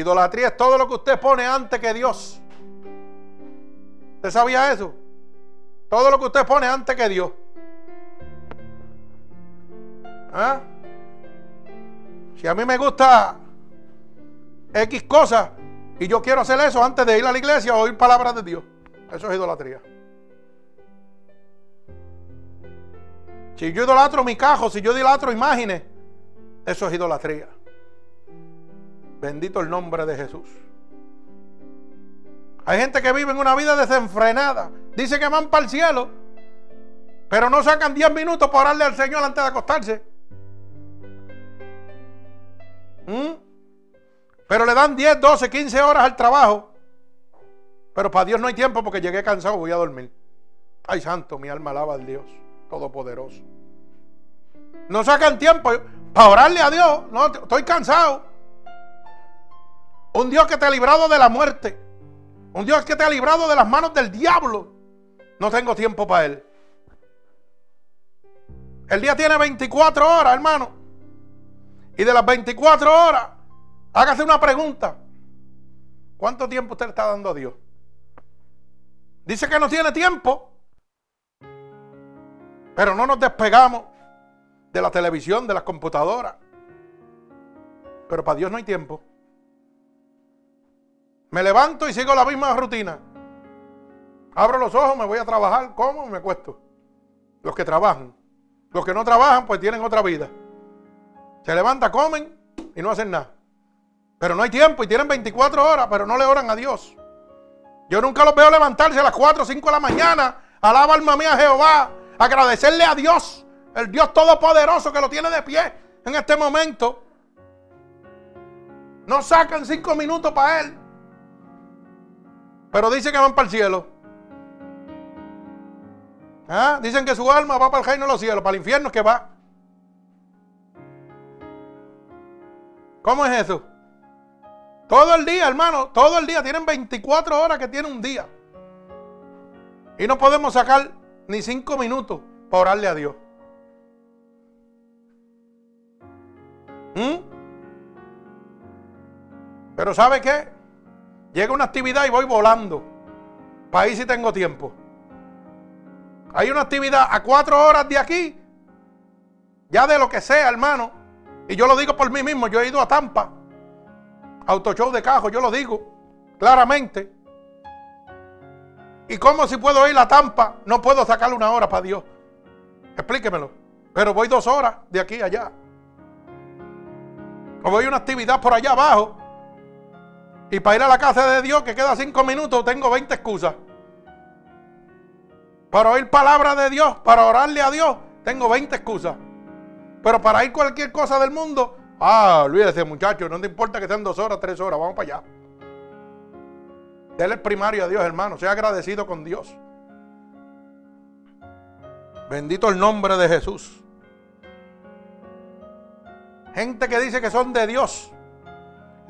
Idolatría es todo lo que usted pone antes que Dios. ¿Usted sabía eso? Todo lo que usted pone antes que Dios. ¿Ah? Si a mí me gusta X cosas y yo quiero hacer eso antes de ir a la iglesia o oír palabras de Dios, eso es idolatría. Si yo idolatro mi cajo, si yo idolatro imágenes, eso es idolatría. Bendito el nombre de Jesús. Hay gente que vive en una vida desenfrenada. Dice que van para el cielo, pero no sacan 10 minutos para orarle al Señor antes de acostarse. ¿Mm? Pero le dan 10, 12, 15 horas al trabajo. Pero para Dios no hay tiempo porque llegué cansado, voy a dormir. Ay, santo, mi alma alaba al Dios Todopoderoso. No sacan tiempo para orarle a Dios. No, estoy cansado. Un Dios que te ha librado de la muerte. Un Dios que te ha librado de las manos del diablo. No tengo tiempo para Él. El día tiene 24 horas, hermano. Y de las 24 horas, hágase una pregunta. ¿Cuánto tiempo usted está dando a Dios? Dice que no tiene tiempo. Pero no nos despegamos de la televisión, de las computadoras. Pero para Dios no hay tiempo. Me levanto y sigo la misma rutina. Abro los ojos, me voy a trabajar, como me acuesto. Los que trabajan. Los que no trabajan, pues tienen otra vida. Se levanta, comen y no hacen nada. Pero no hay tiempo y tienen 24 horas, pero no le oran a Dios. Yo nunca los veo levantarse a las 4 o 5 de la mañana. Alaba alma mía a Jehová. Agradecerle a Dios, el Dios Todopoderoso que lo tiene de pie en este momento. No sacan 5 minutos para Él. Pero dicen que van para el cielo. ¿Ah? Dicen que su alma va para el reino de los cielos, para el infierno es que va. ¿Cómo es eso? Todo el día, hermano, todo el día. Tienen 24 horas que tiene un día. Y no podemos sacar ni 5 minutos para orarle a Dios. ¿Mm? Pero ¿sabe qué? Llega una actividad y voy volando. Para ahí sí tengo tiempo. Hay una actividad a cuatro horas de aquí. Ya de lo que sea, hermano. Y yo lo digo por mí mismo. Yo he ido a Tampa. Autoshow de cajo, yo lo digo claramente. ¿Y cómo si puedo ir a Tampa? No puedo sacarle una hora para Dios. Explíquemelo. Pero voy dos horas de aquí a allá. O voy a una actividad por allá abajo. Y para ir a la casa de Dios, que queda cinco minutos, tengo 20 excusas. Para oír palabra de Dios, para orarle a Dios, tengo 20 excusas. Pero para ir cualquier cosa del mundo, ah, olvídese muchacho, no te importa que sean dos horas, tres horas, vamos para allá. Dele el primario a Dios, hermano, sea agradecido con Dios. Bendito el nombre de Jesús. Gente que dice que son de Dios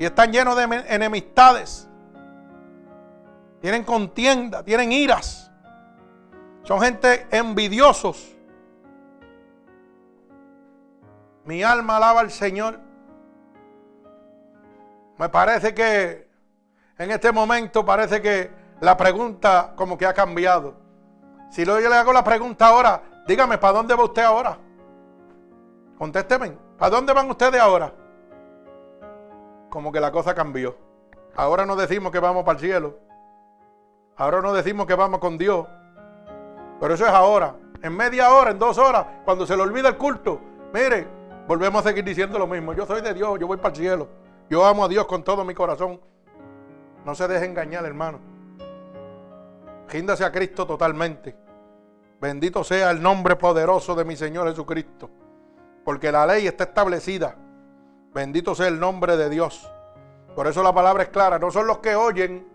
y están llenos de enemistades. Tienen contienda, tienen iras. Son gente envidiosos. Mi alma alaba al Señor. Me parece que en este momento parece que la pregunta como que ha cambiado. Si yo le hago la pregunta ahora, dígame, ¿para dónde va usted ahora? Contésteme, ¿para dónde van ustedes ahora? Como que la cosa cambió. Ahora no decimos que vamos para el cielo. Ahora no decimos que vamos con Dios. Pero eso es ahora. En media hora, en dos horas, cuando se le olvida el culto, mire, volvemos a seguir diciendo lo mismo. Yo soy de Dios, yo voy para el cielo. Yo amo a Dios con todo mi corazón. No se deje engañar, hermano. Ríndase a Cristo totalmente. Bendito sea el nombre poderoso de mi Señor Jesucristo. Porque la ley está establecida. Bendito sea el nombre de Dios. Por eso la palabra es clara. No son los que oyen,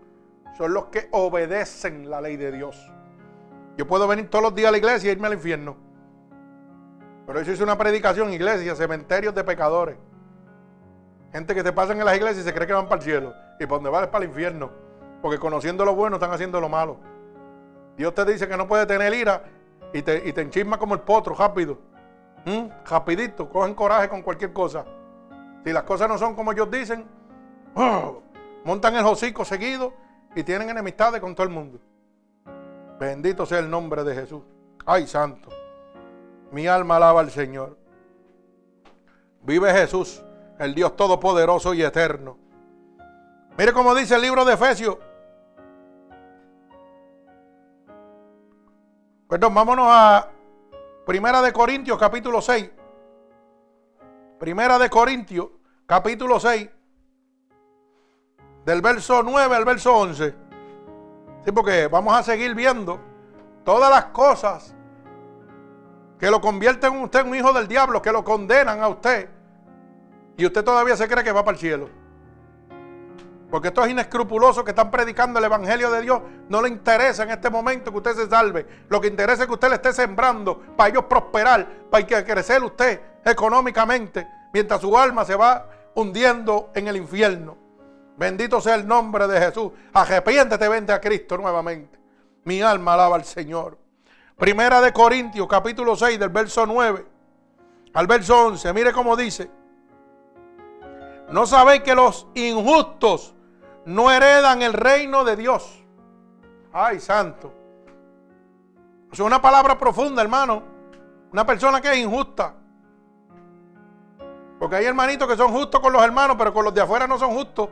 son los que obedecen la ley de Dios. Yo puedo venir todos los días a la iglesia y irme al infierno. Pero eso es una predicación, iglesia, cementerios de pecadores. Gente que se pasan en las iglesias y se cree que van para el cielo. Y por donde van para el infierno. Porque conociendo lo bueno están haciendo lo malo. Dios te dice que no puede tener ira y te, y te enchisma como el potro, rápido. ¿Mm? Rapidito, cogen coraje con cualquier cosa. Si las cosas no son como ellos dicen, ¡oh! montan el hocico seguido y tienen enemistades con todo el mundo. Bendito sea el nombre de Jesús. Ay, santo. Mi alma alaba al Señor. Vive Jesús, el Dios todopoderoso y eterno. Mire cómo dice el libro de Efesios. Perdón, vámonos a Primera de Corintios capítulo 6. Primera de Corintios capítulo 6. Del verso 9 al verso 11 porque vamos a seguir viendo todas las cosas que lo convierten en usted un hijo del diablo, que lo condenan a usted Y usted todavía se cree que va para el cielo. Porque estos inescrupulosos que están predicando el Evangelio de Dios no le interesa en este momento que usted se salve. Lo que interesa es que usted le esté sembrando para ellos prosperar, para que crecer usted económicamente, mientras su alma se va hundiendo en el infierno. Bendito sea el nombre de Jesús. Arrepiéntete, vente a Cristo nuevamente. Mi alma alaba al Señor. Primera de Corintios, capítulo 6, del verso 9 al verso 11. Mire cómo dice. No sabéis que los injustos no heredan el reino de Dios. Ay, santo. Es una palabra profunda, hermano. Una persona que es injusta. Porque hay hermanitos que son justos con los hermanos, pero con los de afuera no son justos.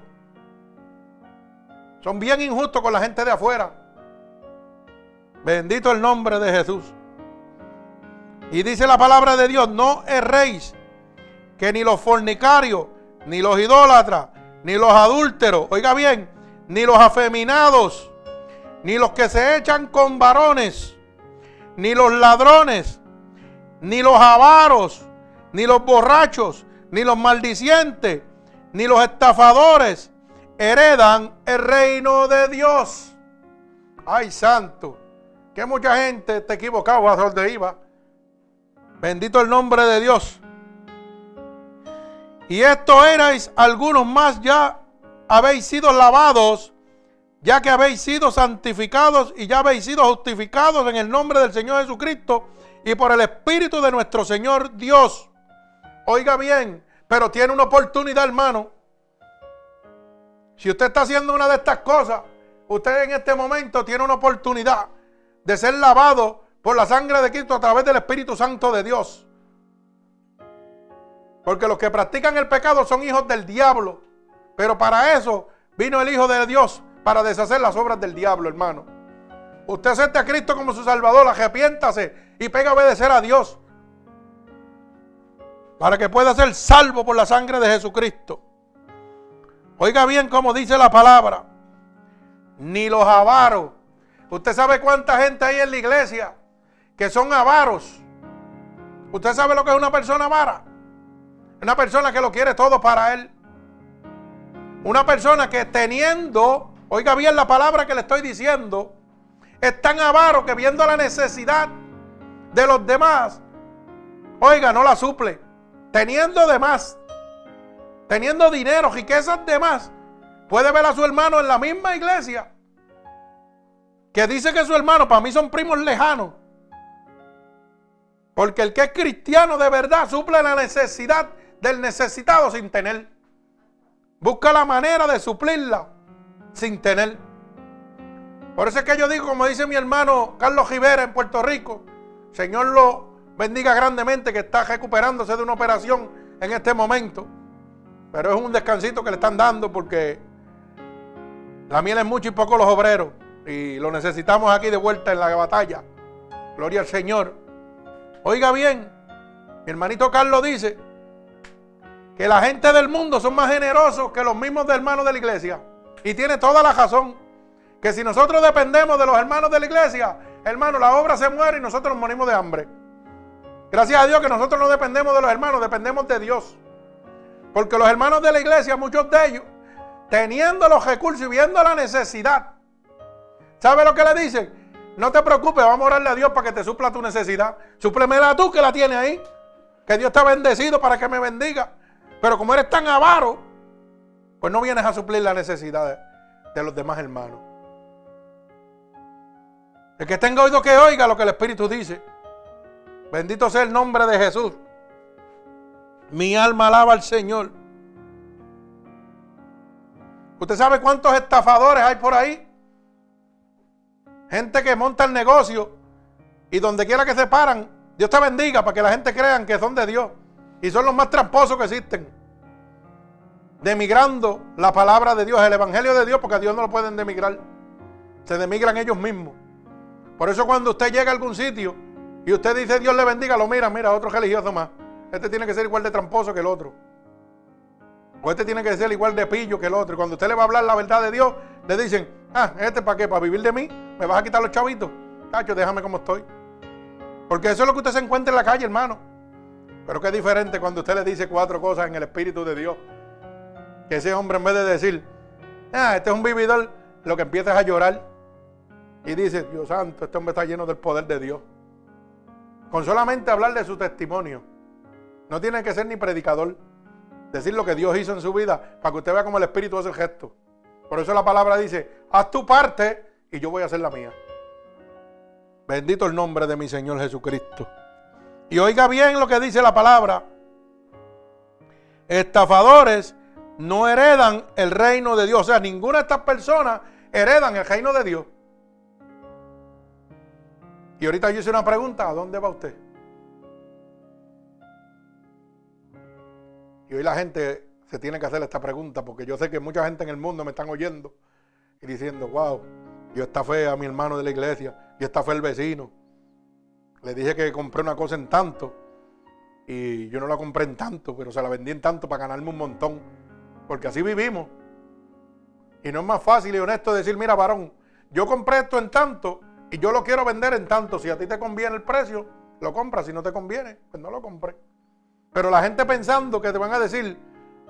Son bien injustos con la gente de afuera. Bendito el nombre de Jesús. Y dice la palabra de Dios, no erréis que ni los fornicarios, ni los idólatras, ni los adúlteros, oiga bien, ni los afeminados, ni los que se echan con varones, ni los ladrones, ni los avaros, ni los borrachos, ni los maldicientes, ni los estafadores heredan el reino de Dios. Ay, santo, que mucha gente te equivocado a donde iba. Bendito el nombre de Dios. Y esto erais algunos más ya habéis sido lavados, ya que habéis sido santificados y ya habéis sido justificados en el nombre del Señor Jesucristo y por el Espíritu de nuestro Señor Dios. Oiga bien, pero tiene una oportunidad, hermano. Si usted está haciendo una de estas cosas, usted en este momento tiene una oportunidad de ser lavado por la sangre de Cristo a través del Espíritu Santo de Dios. Porque los que practican el pecado son hijos del diablo. Pero para eso vino el Hijo de Dios, para deshacer las obras del diablo, hermano. Usted acepta a Cristo como su Salvador, arrepiéntase y pega a obedecer a Dios. Para que pueda ser salvo por la sangre de Jesucristo. Oiga bien cómo dice la palabra. Ni los avaros. Usted sabe cuánta gente hay en la iglesia que son avaros. ¿Usted sabe lo que es una persona avara? Una persona que lo quiere todo para él. Una persona que teniendo, oiga bien la palabra que le estoy diciendo, es tan avaro que viendo la necesidad de los demás, oiga, no la suple. Teniendo de más, teniendo dinero, riquezas de más, puede ver a su hermano en la misma iglesia que dice que su hermano para mí son primos lejanos. Porque el que es cristiano de verdad suple la necesidad del necesitado sin tener. Busca la manera de suplirla sin tener. Por eso es que yo digo, como dice mi hermano Carlos Rivera en Puerto Rico, Señor lo bendiga grandemente que está recuperándose de una operación en este momento. Pero es un descansito que le están dando porque la miel es mucho y poco los obreros. Y lo necesitamos aquí de vuelta en la batalla. Gloria al Señor. Oiga bien, mi hermanito Carlos dice que la gente del mundo son más generosos que los mismos hermanos de la iglesia. Y tiene toda la razón. Que si nosotros dependemos de los hermanos de la iglesia, hermano, la obra se muere y nosotros nos morimos de hambre. Gracias a Dios que nosotros no dependemos de los hermanos, dependemos de Dios. Porque los hermanos de la iglesia, muchos de ellos, teniendo los recursos y viendo la necesidad, ¿sabe lo que le dicen? No te preocupes, vamos a orarle a Dios para que te supla tu necesidad. Súplemela tú que la tienes ahí. Que Dios te bendecido para que me bendiga. Pero como eres tan avaro, pues no vienes a suplir la necesidad de, los demás hermanos. El que tenga oído que oiga lo que el Espíritu dice. Bendito sea el nombre de Jesús. Mi alma alaba al Señor. ¿Usted sabe cuántos estafadores hay por ahí? Gente que monta el negocio y donde quiera que se paran, Dios te bendiga para que la gente crean que son de Dios. Y son los más tramposos que existen. Demigrando la palabra de Dios, el evangelio de Dios, porque a Dios no lo pueden demigrar. Se demigran ellos mismos. Por eso cuando usted llega a algún sitio y usted dice Dios le bendiga, lo mira, mira, otro religioso más. Este tiene que ser igual de tramposo que el otro. O este tiene que ser igual de pillo que el otro. Y cuando usted le va a hablar la verdad de Dios, le dicen, ah, ¿este para qué? ¿Para vivir de mí? ¿Me vas a quitar los chavitos? Cacho, déjame como estoy. Porque eso es lo que usted se encuentra en la calle, hermano. Pero qué diferente cuando usted le dice cuatro cosas en el Espíritu de Dios. Que ese hombre en vez de decir, ah, este es un vividor, lo que empieza es a llorar. Y dice, Dios santo, este hombre está lleno del poder de Dios. Con solamente hablar de su testimonio. No tiene que ser ni predicador. Decir lo que Dios hizo en su vida para que usted vea cómo el Espíritu hace el gesto. Por eso la palabra dice, haz tu parte y yo voy a hacer la mía. Bendito el nombre de mi Señor Jesucristo. Y oiga bien lo que dice la palabra. Estafadores no heredan el reino de Dios. O sea, ninguna de estas personas heredan el reino de Dios. Y ahorita yo hice una pregunta, ¿a dónde va usted? Y hoy la gente se tiene que hacer esta pregunta porque yo sé que mucha gente en el mundo me están oyendo y diciendo, wow, yo esta fe a mi hermano de la iglesia, yo esta fe al vecino. Le dije que compré una cosa en tanto y yo no la compré en tanto, pero se la vendí en tanto para ganarme un montón. Porque así vivimos. Y no es más fácil y honesto decir, mira, varón, yo compré esto en tanto y yo lo quiero vender en tanto. Si a ti te conviene el precio, lo compras. Si no te conviene, pues no lo compré. Pero la gente pensando que te van a decir,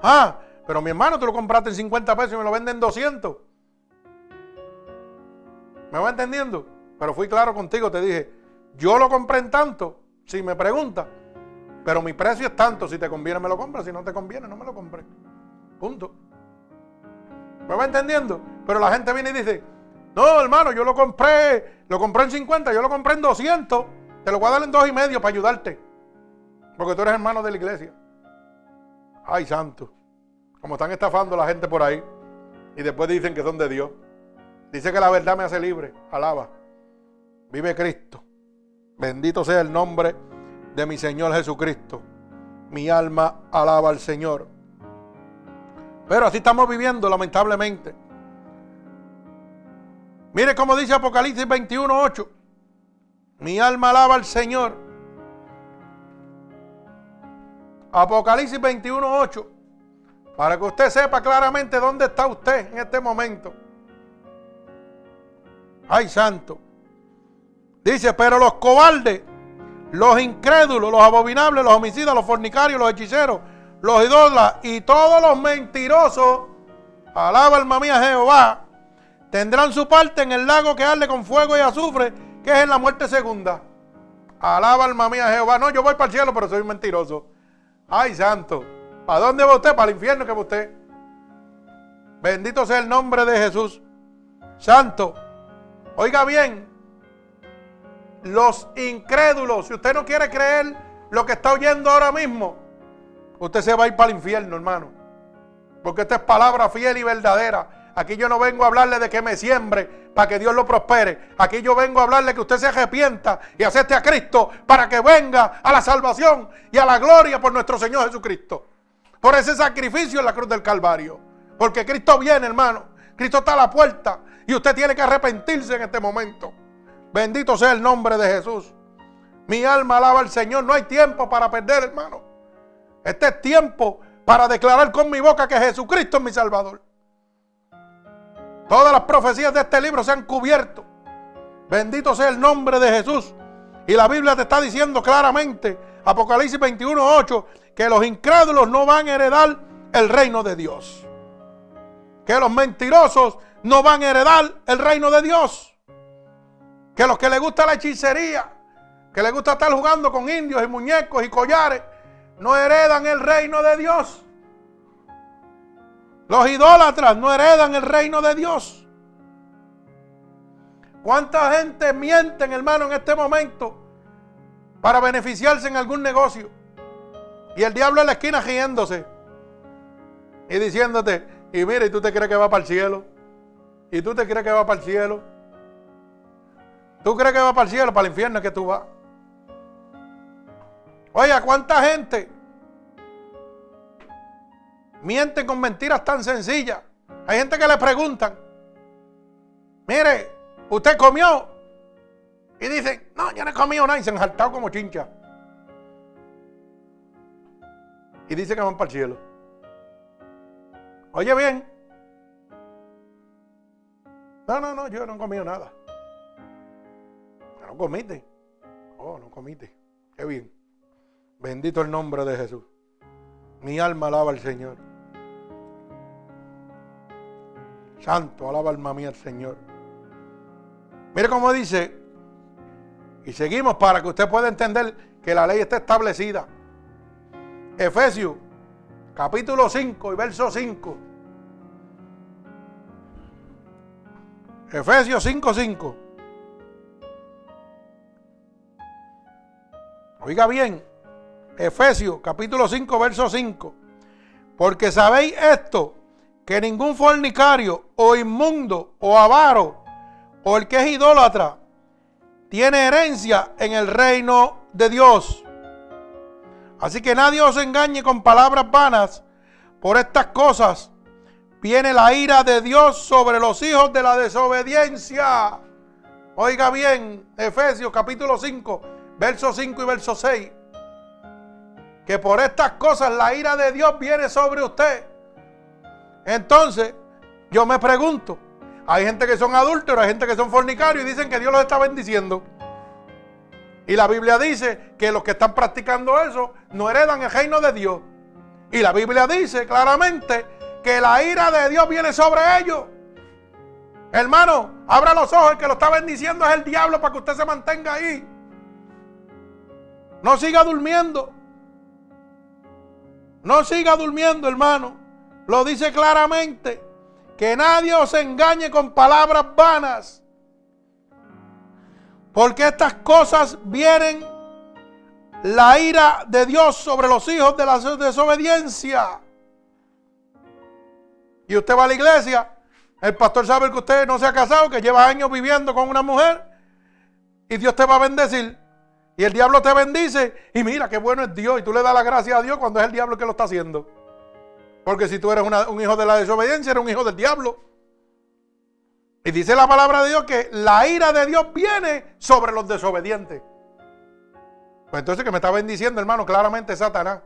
ah, pero mi hermano, tú lo compraste en 50 pesos y me lo venden en 200. ¿Me va entendiendo? Pero fui claro contigo, te dije, yo lo compré en tanto, si me pregunta, pero mi precio es tanto, si te conviene me lo compras, si no te conviene no me lo compré. Punto. ¿Me va entendiendo? Pero la gente viene y dice, no, hermano, yo lo compré, lo compré en 50, yo lo compré en 200, te lo voy a dar en dos y medio para ayudarte. Porque tú eres hermano de la iglesia. Ay, santo. Como están estafando la gente por ahí. Y después dicen que son de Dios. Dice que la verdad me hace libre. Alaba. Vive Cristo. Bendito sea el nombre de mi Señor Jesucristo. Mi alma alaba al Señor. Pero así estamos viviendo, lamentablemente. Mire cómo dice Apocalipsis 21:8. Mi alma alaba al Señor. Apocalipsis 21:8. Para que usted sepa claramente dónde está usted en este momento. Ay, santo. Dice, pero los cobardes, los incrédulos, los abominables, los homicidas, los fornicarios, los hechiceros, los idólatras y todos los mentirosos, alaba alma mía Jehová, tendrán su parte en el lago que arde con fuego y azufre, que es en la muerte segunda. Alaba alma mía Jehová. No, yo voy para el cielo, pero soy mentiroso. Ay, santo. ¿Para dónde va usted? Para el infierno que va usted. Bendito sea el nombre de Jesús. Santo. Oiga bien. Los incrédulos. Si usted no quiere creer lo que está oyendo ahora mismo, usted se va a ir para el infierno, hermano. Porque esta es palabra fiel y verdadera. Aquí yo no vengo a hablarle de que me siembre para que Dios lo prospere. Aquí yo vengo a hablarle que usted se arrepienta y acepte a Cristo para que venga a la salvación y a la gloria por nuestro Señor Jesucristo. Por ese sacrificio en la cruz del Calvario. Porque Cristo viene, hermano. Cristo está a la puerta y usted tiene que arrepentirse en este momento. Bendito sea el nombre de Jesús. Mi alma alaba al Señor. No hay tiempo para perder, hermano. Este es tiempo para declarar con mi boca que Jesucristo es mi Salvador. Todas las profecías de este libro se han cubierto. Bendito sea el nombre de Jesús. Y la Biblia te está diciendo claramente, Apocalipsis 21:8, que los incrédulos no van a heredar el reino de Dios. Que los mentirosos no van a heredar el reino de Dios. Que los que les gusta la hechicería, que les gusta estar jugando con indios y muñecos y collares, no heredan el reino de Dios. Los idólatras no heredan el reino de Dios. ¿Cuánta gente mienten, hermano, en este momento para beneficiarse en algún negocio? Y el diablo en la esquina riéndose y diciéndote, y mira, y tú te crees que va para el cielo. Y tú te crees que va para el cielo. Tú crees que va para el cielo, para el infierno es que tú vas. Oye, ¿cuánta gente mienten con mentiras tan sencillas? Hay gente que le preguntan, mire, ¿usted comió? Y dicen, no, yo no he comido nada y se han saltado como chincha. Y dice que van para el cielo. Oye bien. No, no, no, yo no he comido nada. No comiste. Oh, no comiste. Qué bien. Bendito el nombre de Jesús. Mi alma alaba al Señor. Santo, alaba alma mía al Señor. Mire cómo dice, y seguimos para que usted pueda entender que la ley está establecida. Efesios, capítulo 5 y verso 5. Efesios 5, 5. Oiga bien, Efesios capítulo 5, verso 5. Porque sabéis esto, que ningún fornicario o inmundo o avaro o el que es idólatra tiene herencia en el reino de Dios. Así que nadie os engañe con palabras vanas. Por estas cosas viene la ira de Dios sobre los hijos de la desobediencia. Oiga bien, Efesios capítulo 5, verso 5 y verso 6 que por estas cosas la ira de Dios viene sobre usted. Entonces, yo me pregunto, hay gente que son adúlteros, hay gente que son fornicarios y dicen que Dios los está bendiciendo. Y la Biblia dice que los que están practicando eso no heredan el reino de Dios. Y la Biblia dice claramente que la ira de Dios viene sobre ellos. Hermano, abra los ojos, el que lo está bendiciendo es el diablo para que usted se mantenga ahí. No siga durmiendo. No siga durmiendo, hermano. Lo dice claramente. Que nadie os engañe con palabras vanas. Porque estas cosas vienen la ira de Dios sobre los hijos de la desobediencia. Y usted va a la iglesia, el pastor sabe que usted no se ha casado, que lleva años viviendo con una mujer, y Dios te va a bendecir. Y el diablo te bendice y mira qué bueno es Dios. Y tú le das la gracia a Dios cuando es el diablo que lo está haciendo. Porque si tú eres un hijo de la desobediencia, eres un hijo del diablo. Y dice la palabra de Dios que la ira de Dios viene sobre los desobedientes. Pues entonces que me está bendiciendo, hermano, claramente Satanás.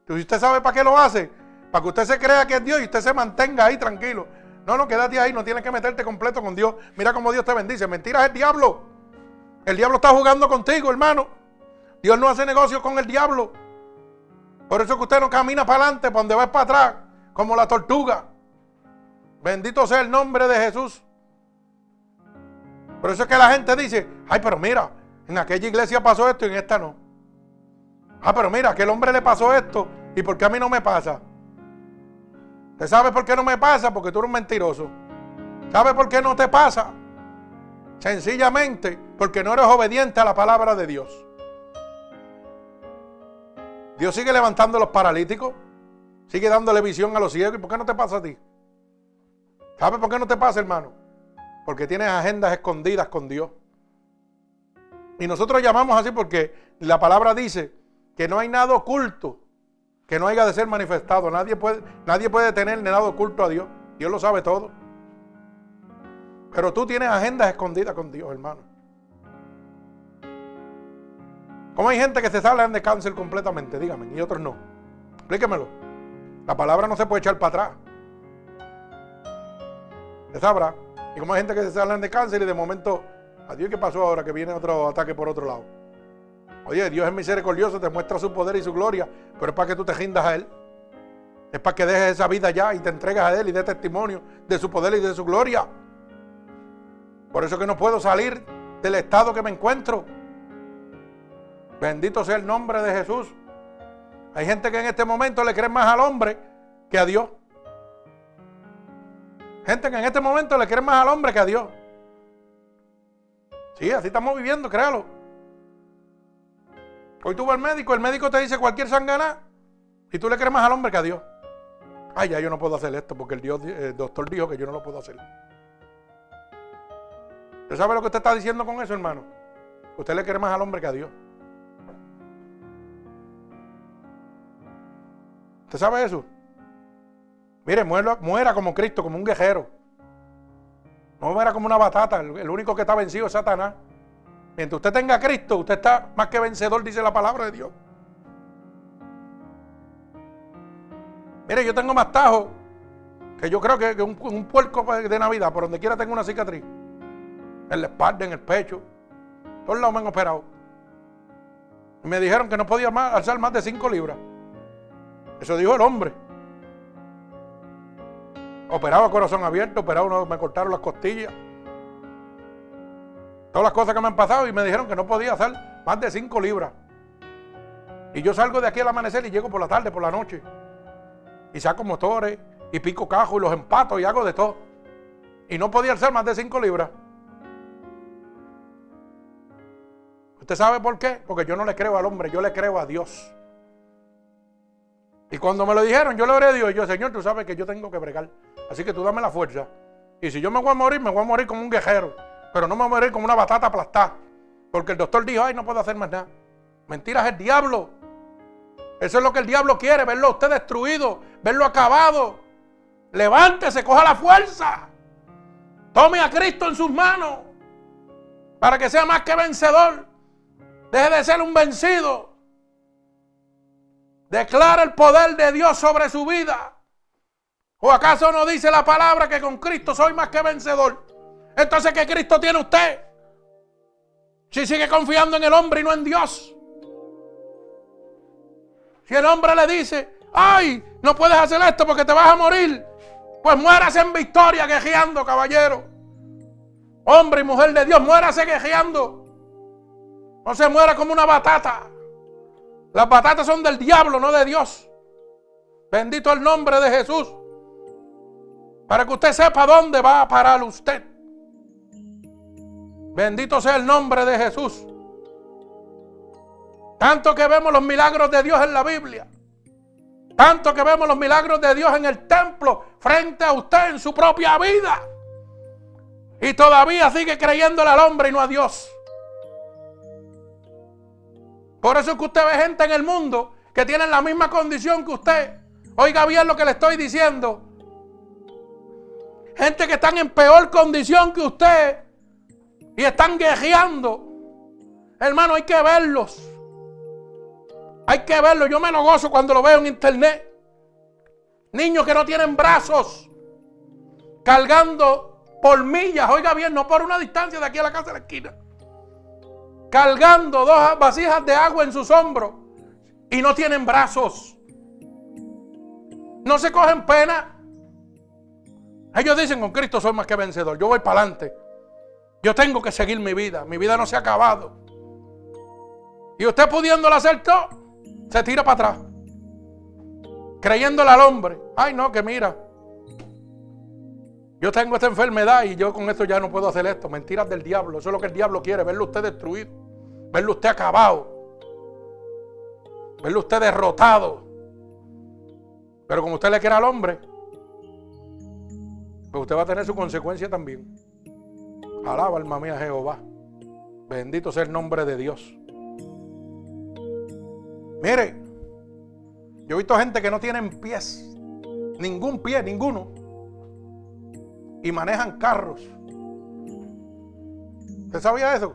Entonces usted sabe para qué lo hace. Para que usted se crea que es Dios y usted se mantenga ahí tranquilo. No, no, quédate ahí, no tienes que meterte completo con Dios. Mira cómo Dios te bendice. Mentira es el diablo. El diablo está jugando contigo, hermano. Dios no hace negocio con el diablo. Por eso que usted no camina para adelante, para donde va para atrás, como la tortuga. Bendito sea el nombre de Jesús. Por eso es que la gente dice, ay, pero mira, en aquella iglesia pasó esto y en esta no. Ah, pero mira, aquel hombre le pasó esto y por qué a mí no me pasa. ¿Usted sabe por qué no me pasa? Porque tú eres un mentiroso. ¿Sabe por qué no te pasa? Sencillamente porque no eres obediente a la palabra de Dios. Dios sigue levantando a los paralíticos, sigue dándole visión a los ciegos. ¿Y por qué no te pasa a ti? ¿Sabes por qué no te pasa, hermano? Porque tienes agendas escondidas con Dios. Y nosotros llamamos así porque la palabra dice que no hay nada oculto que no haya de ser manifestado. Nadie puede, nadie puede tener nada oculto a Dios. Dios lo sabe todo. Pero tú tienes agendas escondidas con Dios, hermano. ¿Cómo hay gente que se salen de cáncer completamente? Dígame, y otros no. Explíquemelo. La palabra no se puede echar para atrás. Se sabrá. Y como hay gente que se salen de cáncer y de momento, adiós, ¿qué pasó ahora? Que viene otro ataque por otro lado. Oye, Dios es misericordioso, te muestra su poder y su gloria, pero es para que tú te rindas a Él. Es para que dejes esa vida ya y te entregas a Él y dé testimonio de su poder y de su gloria. Por eso que no puedo salir del estado que me encuentro. Bendito sea el nombre de Jesús. Hay gente que en este momento le cree más al hombre que a Dios. Gente que en este momento le cree más al hombre que a Dios. Sí, así estamos viviendo, créalo. Hoy tú vas al médico, el médico te dice cualquier sangana y tú le crees más al hombre que a Dios. Ay, ya yo no puedo hacer esto porque el, Dios, el doctor dijo que yo no lo puedo hacer. ¿Usted sabe lo que usted está diciendo con eso, hermano? Usted le quiere más al hombre que a Dios. ¿Usted sabe eso? Mire, muera, como Cristo, como un guerrero. No muera como una batata. El, único que está vencido es Satanás. Mientras usted tenga Cristo, usted está más que vencedor, dice la palabra de Dios. Mire, yo tengo más tajo que yo creo que, un, un puerco de Navidad, por donde quiera tengo una cicatriz en la espalda, en el pecho. Todos lados me han operado. Y me dijeron que no podía más, alzar más de 5 libras. Eso dijo el hombre. Operado a corazón abierto, operado, me cortaron las costillas. Todas las cosas que me han pasado y me dijeron que no podía hacer más de 5 libras. Y yo salgo de aquí al amanecer y llego por la tarde, por la noche. Y saco motores y pico cajos y los empato y hago de todo. Y no podía hacer más de 5 libras. ¿Usted sabe por qué? Porque yo no le creo al hombre, yo le creo a Dios. Y cuando me lo dijeron, yo le oré a Dios. Yo, Señor, tú sabes que yo tengo que bregar. Así que tú dame la fuerza. Y si yo me voy a morir, me voy a morir como un guerrero. Pero no me voy a morir como una batata aplastada. Porque el doctor dijo, ay, no puedo hacer más nada. Mentiras, el diablo. Eso es lo que el diablo quiere, verlo a usted destruido, verlo acabado. Levántese, coja la fuerza. Tome a Cristo en sus manos para que sea más que vencedor. Deje de ser un vencido. Declara el poder de Dios sobre su vida. ¿O acaso no dice la palabra que con Cristo soy más que vencedor? Entonces, ¿qué Cristo tiene usted? Si sigue confiando en el hombre y no en Dios. Si el hombre le dice, ay, no puedes hacer esto porque te vas a morir, pues muérase en victoria quejeando, caballero. Hombre y mujer de Dios, muérase quejeando. No se muera como una batata. Las batatas son del diablo, no de Dios. Bendito el nombre de Jesús. Para que usted sepa dónde va a parar usted. Bendito sea el nombre de Jesús. Tanto que vemos los milagros de Dios en la Biblia. Tanto que vemos los milagros de Dios en el templo frente a usted en su propia vida. Y todavía sigue creyéndole al hombre y no a Dios. Por eso es que usted ve gente en el mundo que tienen la misma condición que usted. Oiga bien lo que le estoy diciendo. Gente que están en peor condición que usted y están guerreando. Hermano, hay que verlos. Hay que verlo. Yo me lo gozo cuando lo veo en internet. Niños que no tienen brazos. Cargando por millas. Oiga bien, no por una distancia de aquí a la casa de la esquina. Cargando dos vasijas de agua en sus hombros. Y no tienen brazos. No se cogen pena. Ellos dicen, con Cristo soy más que vencedor. Yo voy para adelante. Yo tengo que seguir mi vida. Mi vida no se ha acabado. Y usted pudiéndolo hacer todo, se tira para atrás. Creyéndole al hombre. Ay, no, que mira. Yo tengo esta enfermedad y yo con esto ya no puedo hacer esto. Mentiras del diablo. Eso es lo que el diablo quiere. Verlo usted destruido. Verlo usted acabado. Verlo usted derrotado. Pero como usted le quiere al hombre, pues usted va a tener su consecuencia también. Alaba alma mía Jehová. Bendito sea el nombre de Dios. Mire, yo he visto gente que no tienen pies, ningún pie, ninguno, y manejan carros. ¿Usted sabía eso?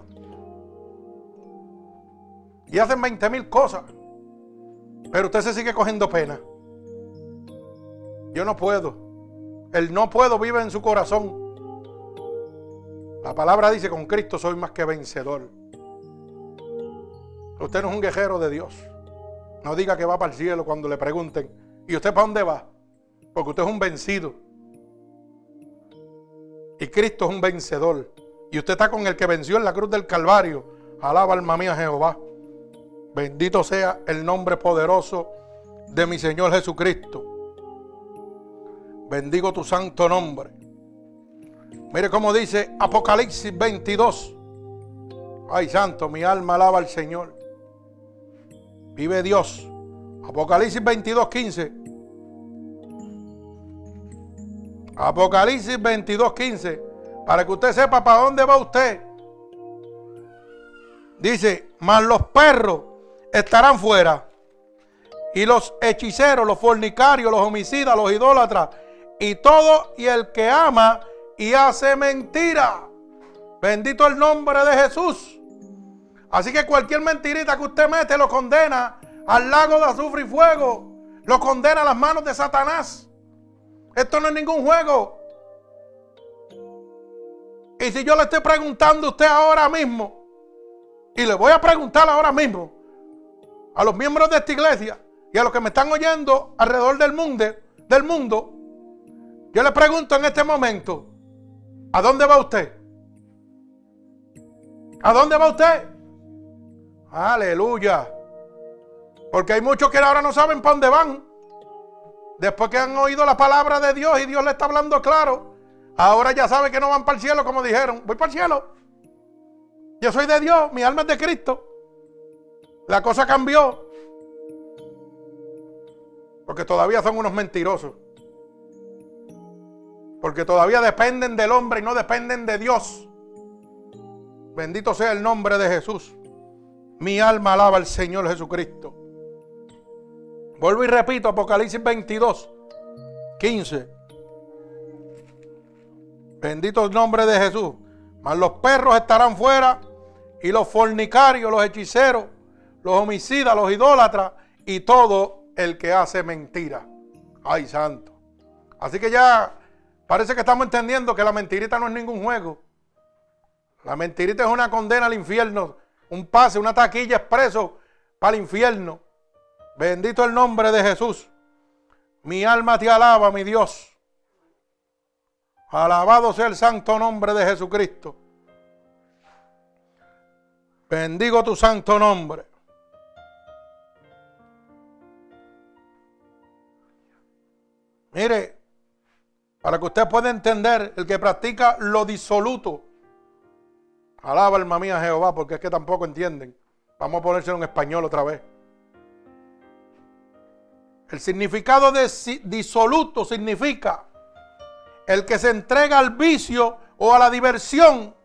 Y hacen 20 mil cosas, pero usted se sigue cogiendo pena. Yo no puedo. El no puedo vive en su corazón. La palabra dice, con Cristo soy más que vencedor. Usted no es un guerrero de Dios. No diga que va para el cielo cuando le pregunten. ¿Y usted para dónde va? Porque usted es un vencido. Y Cristo es un vencedor. Y usted está con el que venció en la cruz del Calvario. Alaba alma mía Jehová. Bendito sea el nombre poderoso de mi Señor Jesucristo. Bendigo tu santo nombre. Mire cómo dice Apocalipsis 22. Ay, santo, mi alma alaba al Señor. Vive Dios. Apocalipsis 22, 15. Apocalipsis 22, 15. Para que usted sepa para dónde va usted. Dice, mas los perros estarán fuera. Y los hechiceros, los fornicarios, los homicidas, los idólatras. Y todo y el que ama y hace mentira. Bendito el nombre de Jesús. Así que cualquier mentirita que usted mete lo condena al lago de azufre y fuego. Lo condena a las manos de Satanás. Esto no es ningún juego. Y si yo le estoy preguntando a usted ahora mismo, y le voy a preguntar ahora mismo, a los miembros de esta iglesia y a los que me están oyendo alrededor del mundo, del mundo, yo le pregunto en este momento, ¿a dónde va usted? ¿A dónde va usted? Aleluya. Porque hay muchos que ahora no saben para dónde van. Después que han oído la palabra de Dios y Dios le está hablando claro, ahora ya saben que no van para el cielo como dijeron. Voy para el cielo. Yo soy de Dios, mi alma es de Cristo. La cosa cambió. Porque todavía son unos mentirosos. Porque todavía dependen del hombre y no dependen de Dios. Bendito sea el nombre de Jesús. Mi alma alaba al Señor Jesucristo. Vuelvo y repito, Apocalipsis 22, 15. Bendito el nombre de Jesús. Mas los perros estarán fuera y los fornicarios, los hechiceros, los homicidas, los idólatras y todo el que hace mentira. Ay, santo. Así que ya parece que estamos entendiendo que la mentirita no es ningún juego. La mentirita es una condena al infierno, un pase, una taquilla expreso para el infierno. Bendito el nombre de Jesús. Mi alma te alaba, mi Dios. Alabado sea el santo nombre de Jesucristo. Bendigo tu santo nombre. Mire, para que usted pueda entender, el que practica lo disoluto, alaba alma mía Jehová, porque es que tampoco entienden. Vamos a ponérselo en español otra vez. El significado de disoluto significa el que se entrega al vicio o a la diversión.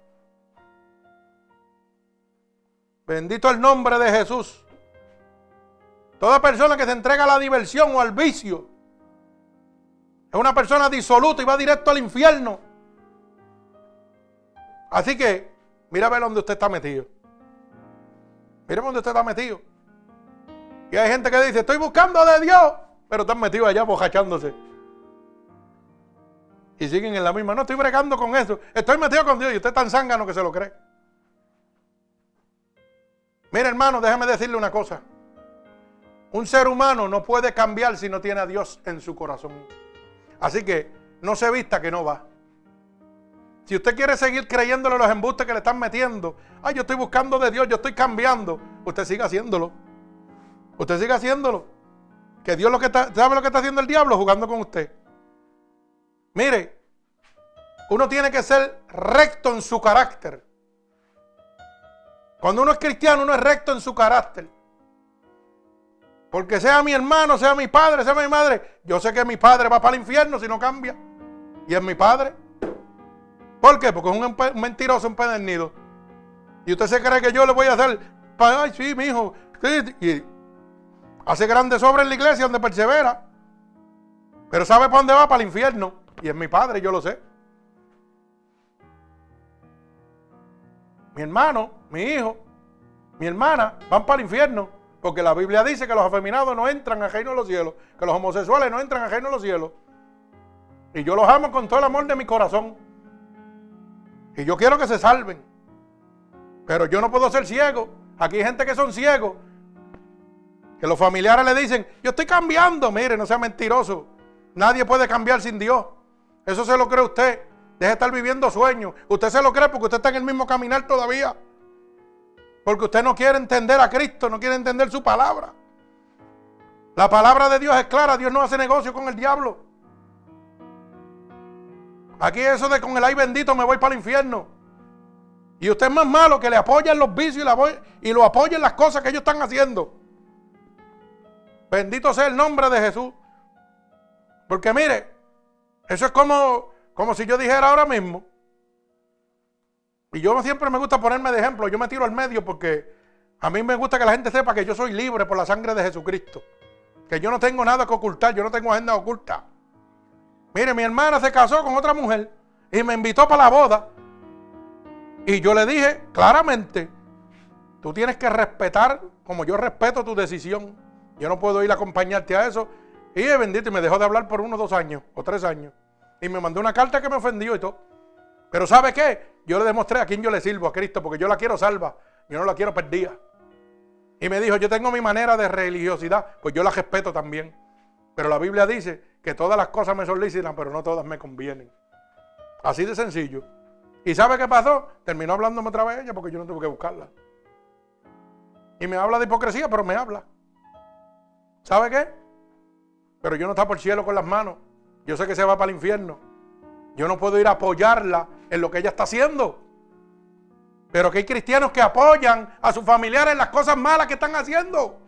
Bendito el nombre de Jesús. Toda persona que se entrega a la diversión o al vicio es una persona disoluta y va directo al infierno. Así que, mira a ver dónde usted está metido. Mira dónde usted está metido. Y hay gente que dice, estoy buscando de Dios, pero están metidos allá bojachándose. Y siguen en la misma. No estoy bregando con eso. Estoy metido con Dios y usted es tan zángano que se lo cree. Mira, hermano, déjame decirle una cosa. Un ser humano no puede cambiar si no tiene a Dios en su corazón. Así que no se vista que no va. Si usted quiere seguir creyéndole los embustes que le están metiendo, ay, yo estoy buscando de Dios, yo estoy cambiando, usted siga haciéndolo. Usted siga haciéndolo. Que Dios lo que está, ¿sabe lo que está haciendo el diablo? Jugando con usted. Mire, uno tiene que ser recto en su carácter. Cuando uno es cristiano, uno es recto en su carácter. Porque sea mi hermano, sea mi padre, sea mi madre, yo sé que mi padre va para el infierno si no cambia. Y es mi padre. ¿Por qué? Porque es un, mentiroso empedernido. Y usted se cree que yo le voy a hacer, ay, sí, mi hijo. y hace grandes obras en la iglesia donde persevera. Pero sabe para dónde va, para el infierno. Y es mi padre, yo lo sé. Mi hermano, mi hijo, mi hermana van para el infierno. Porque la Biblia dice que los afeminados no entran al reino de los cielos, que los homosexuales no entran al reino de los cielos. Y yo los amo con todo el amor de mi corazón. Y yo quiero que se salven. Pero yo no puedo ser ciego. Aquí hay gente que son ciegos. Que los familiares le dicen, yo estoy cambiando. Mire, no sea mentiroso. Nadie puede cambiar sin Dios. Eso se lo cree usted. Deje de estar viviendo sueños. Usted se lo cree porque usted está en el mismo caminar todavía. Porque usted no quiere entender a Cristo, no quiere entender su palabra. La palabra de Dios es clara, Dios no hace negocio con el diablo. Aquí eso de con el ay bendito me voy para el infierno. Y usted es más malo que le apoyen los vicios y, y lo apoyen las cosas que ellos están haciendo. Bendito sea el nombre de Jesús. Porque mire, eso es como, como si yo dijera ahora mismo, y yo siempre me gusta ponerme de ejemplo, yo me tiro al medio porque a mí me gusta que la gente sepa que yo soy libre por la sangre de Jesucristo. Que yo no tengo nada que ocultar, yo no tengo agenda oculta. Mire, mi hermana se casó con otra mujer y me invitó para la boda. Y yo le dije claramente, tú tienes que respetar como yo respeto tu decisión. Yo no puedo ir a acompañarte a eso. Y bendito, y me dejó de hablar por unos dos años o tres años. Y me mandó una carta que me ofendió y todo. Pero ¿sabe qué? Yo le demostré a quién yo le sirvo, a Cristo, porque yo la quiero salva. Yo no la quiero perdida. Y me dijo, yo tengo mi manera de religiosidad, pues yo la respeto también. Pero la Biblia dice que todas las cosas me solicitan, pero no todas me convienen. Así de sencillo. ¿Y sabe qué pasó? Terminó hablándome otra vez ella porque yo no tuve que buscarla. Y me habla de hipocresía, pero me habla. ¿Sabe qué? Pero yo no está por el cielo con las manos. Yo sé que se va para el infierno. Yo no puedo ir a apoyarla en lo que ella está haciendo. Pero que hay cristianos que apoyan a sus familiares en las cosas malas que están haciendo.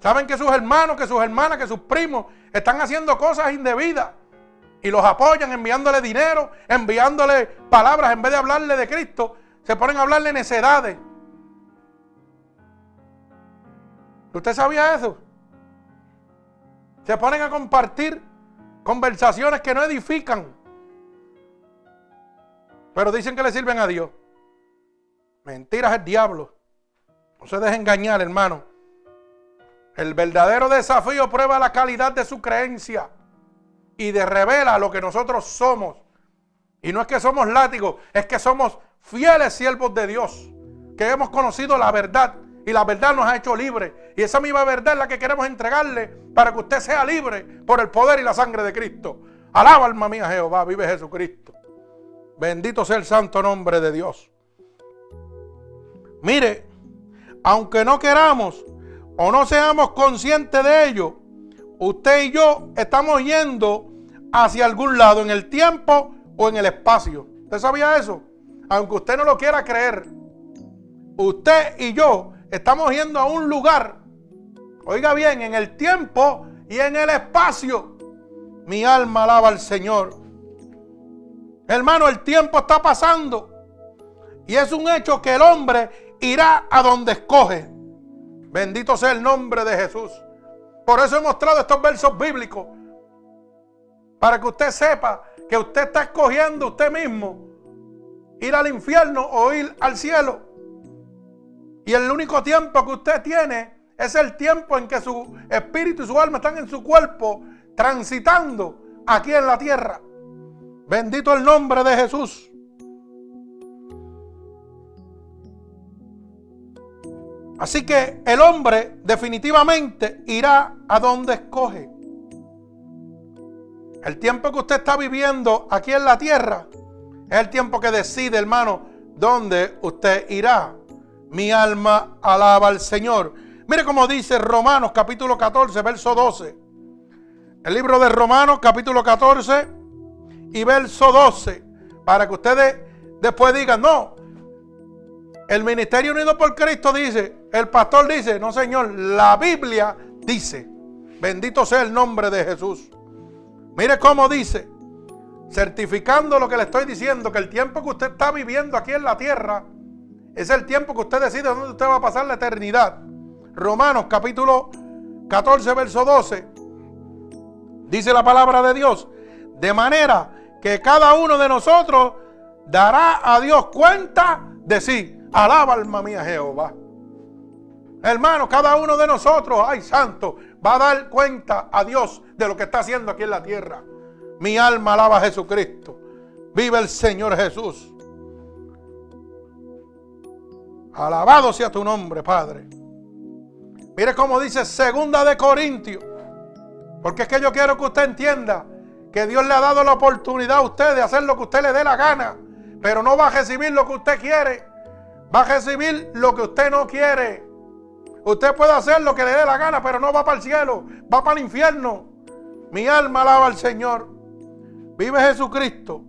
Saben que sus hermanos, que sus hermanas, que sus primos están haciendo cosas indebidas. Y los apoyan enviándole dinero, enviándole palabras en vez de hablarle de Cristo. Se ponen a hablarle necedades. ¿Usted sabía eso? Se ponen a compartir conversaciones que no edifican. Pero dicen que le sirven a Dios. Mentiras el diablo. No se deje engañar, hermano. El verdadero desafío prueba la calidad de su creencia y de revela lo que nosotros somos. Y no es que somos látigos, es que somos fieles siervos de Dios, que hemos conocido la verdad y la verdad nos ha hecho libres. Y esa misma verdad es la que queremos entregarle para que usted sea libre por el poder y la sangre de Cristo. Alaba alma mía Jehová, vive Jesucristo. Bendito sea el santo nombre de Dios. Mire, aunque no queramos o no seamos conscientes de ello, usted y yo estamos yendo hacia algún lado, en el tiempo o en el espacio. ¿Usted sabía eso? Aunque usted no lo quiera creer, usted y yo Estamos yendo a un lugar, oiga bien, en el tiempo y en el espacio. Mi alma alaba al Señor. Hermano, el tiempo está pasando. Y es un hecho que el hombre irá a donde escoge. Bendito sea el nombre de Jesús. Por eso he mostrado estos versos bíblicos. Para que usted sepa que usted está escogiendo usted mismo ir al infierno o ir al cielo. Y el único tiempo que usted tiene es el tiempo en que su espíritu y su alma están en su cuerpo transitando aquí en la tierra. Bendito el nombre de Jesús. Así que el hombre definitivamente irá a donde escoge. El tiempo que usted está viviendo aquí en la tierra es el tiempo que decide, hermano, dónde usted irá. Mi alma alaba al Señor. Mire cómo dice Romanos capítulo 14, verso 12. El libro de Romanos capítulo 14 y verso 12. Para que ustedes después digan, no, el Ministerio Unido por Cristo dice, el pastor dice, no Señor, la Biblia dice, bendito sea el nombre de Jesús. Mire cómo dice, certificando lo que le estoy diciendo, que el tiempo que usted está viviendo aquí en la tierra, es el tiempo que usted decide dónde usted va a pasar la eternidad. Romanos capítulo 14, verso 12. Dice la palabra de Dios. De manera que cada uno de nosotros dará a Dios cuenta de sí. Alaba alma mía Jehová. Hermano, cada uno de nosotros, ay santo, va a dar cuenta a Dios de lo que está haciendo aquí en la tierra. Mi alma alaba a Jesucristo. Vive el Señor Jesús. Alabado sea tu nombre, Padre. Mire cómo dice segunda de Corintios. Porque es que yo quiero que usted entienda que Dios le ha dado la oportunidad a usted de hacer lo que usted le dé la gana. Pero no va a recibir lo que usted quiere. Va a recibir lo que usted no quiere. Usted puede hacer lo que le dé la gana, pero no va para el cielo. Va para el infierno. Mi alma alaba al Señor. Vive Jesucristo.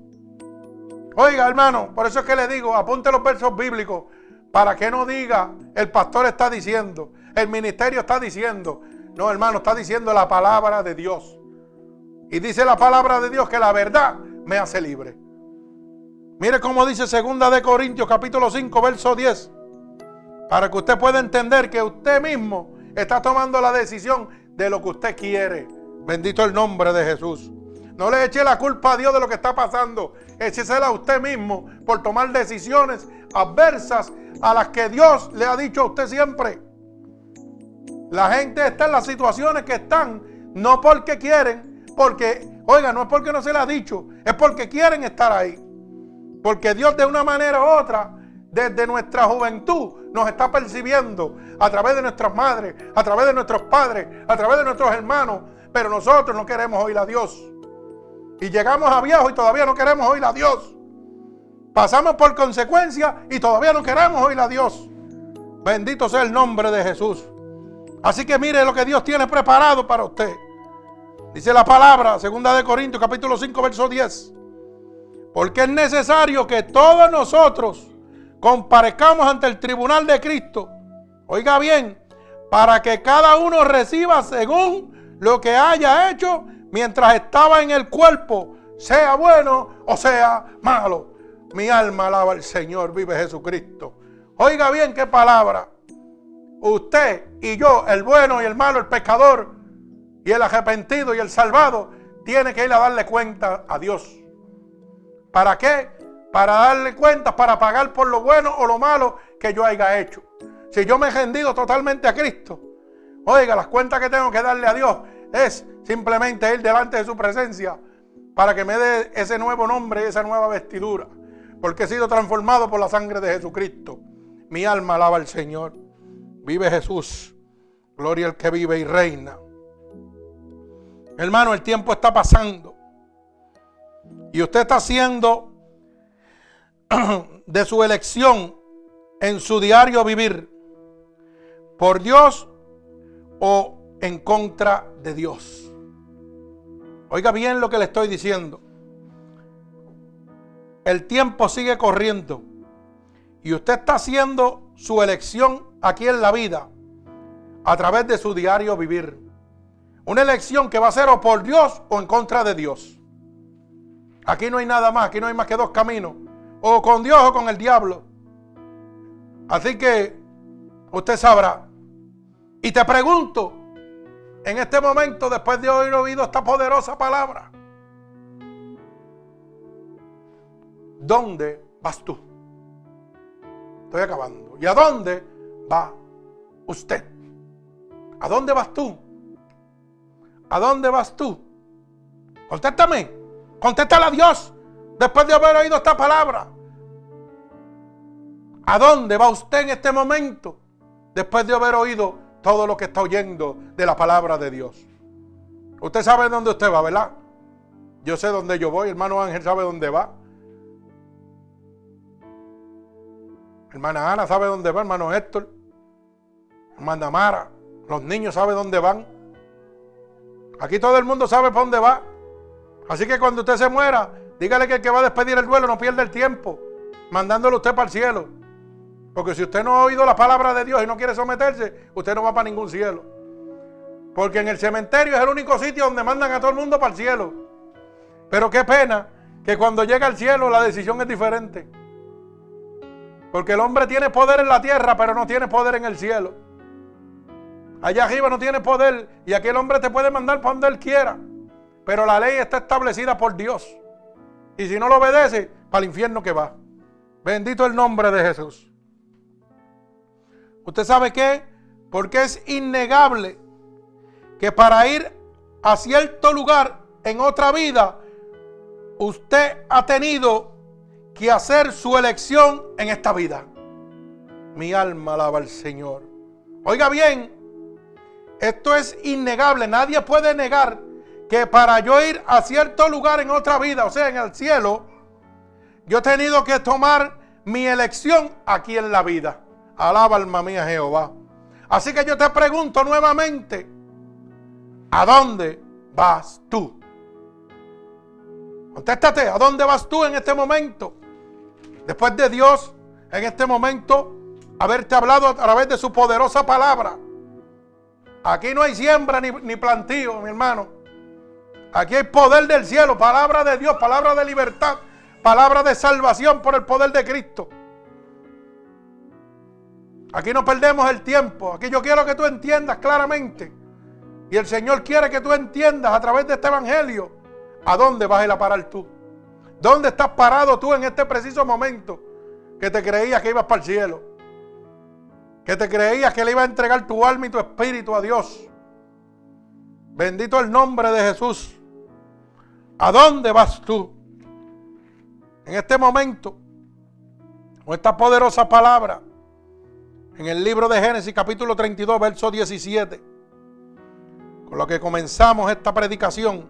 Oiga, hermano, por eso es que le digo, apunte los versos bíblicos. Para que no diga, el pastor está diciendo, el ministerio está diciendo. No, hermano, está diciendo la palabra de Dios. Y dice la palabra de Dios que la verdad me hace libre. Mire cómo dice segunda de Corintios capítulo 5 verso 10. Para que usted pueda entender que usted mismo está tomando la decisión de lo que usted quiere. Bendito el nombre de Jesús. No le eche la culpa a Dios de lo que está pasando. Échesela a usted mismo por tomar decisiones adversas a las que Dios le ha dicho a usted siempre. La gente está en las situaciones que están, no porque quieren, porque, oiga, no es porque no se le ha dicho, es porque quieren estar ahí. Porque Dios de una manera u otra, desde nuestra juventud, nos está percibiendo a través de nuestras madres, a través de nuestros padres, a través de nuestros hermanos, pero nosotros no queremos oír a Dios. Y llegamos a viejo y todavía no queremos oír a Dios. Pasamos por consecuencia y todavía no queremos oír a Dios. Bendito sea el nombre de Jesús. Así que mire lo que Dios tiene preparado para usted. Dice la palabra, segunda de Corintios, capítulo 5, verso 10. Porque es necesario que todos nosotros comparezcamos ante el tribunal de Cristo. Oiga bien, para que cada uno reciba según lo que haya hecho mientras estaba en el cuerpo, sea bueno o sea malo. Mi alma alaba al Señor, vive Jesucristo. Oiga bien qué palabra. Usted y yo, el bueno y el malo, el pecador y el arrepentido y el salvado, tiene que ir a darle cuenta a Dios. ¿Para qué? Para darle cuenta, para pagar por lo bueno o lo malo que yo haya hecho. Si yo me he rendido totalmente a Cristo, oiga, las cuentas que tengo que darle a Dios es simplemente ir delante de su presencia para que me dé ese nuevo nombre y esa nueva vestidura. Porque he sido transformado por la sangre de Jesucristo. Mi alma alaba al Señor. Vive Jesús. Gloria al que vive y reina. Hermano, el tiempo está pasando. Y usted está haciendo de su elección en su diario vivir por Dios o en contra de Dios. Oiga bien lo que le estoy diciendo. El tiempo sigue corriendo y usted está haciendo su elección aquí en la vida a través de su diario vivir. Una elección que va a ser o por Dios o en contra de Dios. Aquí no hay nada más, aquí no hay más que dos caminos. O con Dios o con el diablo. Así que usted sabrá. Y te pregunto, en este momento, después de haber oído esta poderosa palabra, ¿dónde vas tú? Estoy acabando. ¿Y a dónde va usted? ¿A dónde vas tú? ¿A dónde vas tú? Contéstame. Contéstale a Dios después de haber oído esta palabra. ¿A dónde va usted en este momento después de haber oído todo lo que está oyendo de la palabra de Dios? Usted sabe dónde usted va, ¿verdad? Yo sé dónde yo voy, hermano Ángel sabe dónde va. Hermana Ana sabe dónde va, hermano Héctor. Hermana Mara. Los niños saben dónde van. Aquí todo el mundo sabe para dónde va. Así que cuando usted se muera, dígale que el que va a despedir el duelo no pierde el tiempo, mandándolo usted para el cielo. Porque si usted no ha oído la palabra de Dios y no quiere someterse, usted no va para ningún cielo. Porque en el cementerio es el único sitio donde mandan a todo el mundo para el cielo. Pero qué pena que cuando llega al cielo la decisión es diferente. Porque el hombre tiene poder en la tierra, pero no tiene poder en el cielo. Allá arriba no tiene poder y aquí el hombre te puede mandar para donde él quiera. Pero la ley está establecida por Dios. Y si no lo obedece, para el infierno que va. Bendito el nombre de Jesús. ¿Usted sabe qué? Porque es innegable que para ir a cierto lugar en otra vida, usted ha tenido que hacer su elección en esta vida. Mi alma alaba al Señor. Oiga bien, esto es innegable. Nadie puede negar que para yo ir a cierto lugar en otra vida, o sea, en el cielo, yo he tenido que tomar mi elección aquí en la vida. Alaba alma mía Jehová. Así que yo te pregunto nuevamente, ¿a dónde vas tú? Contéstate, ¿a dónde vas tú en este momento? Después de Dios, en este momento, haberte hablado a través de su poderosa palabra. Aquí no hay siembra ni, ni plantío, mi hermano. Aquí hay poder del cielo, palabra de Dios, palabra de libertad, palabra de salvación por el poder de Cristo. Aquí no perdemos el tiempo. Aquí yo quiero que tú entiendas claramente. Y el Señor quiere que tú entiendas a través de este evangelio a dónde vas a ir a parar tú. ¿Dónde estás parado tú en este preciso momento que te creías que ibas para el cielo? Que te creías que le iba a entregar tu alma y tu espíritu a Dios. Bendito el nombre de Jesús. ¿A dónde vas tú? En este momento, con esta poderosa palabra, en el libro de Génesis capítulo 32, verso 17, con lo que comenzamos esta predicación,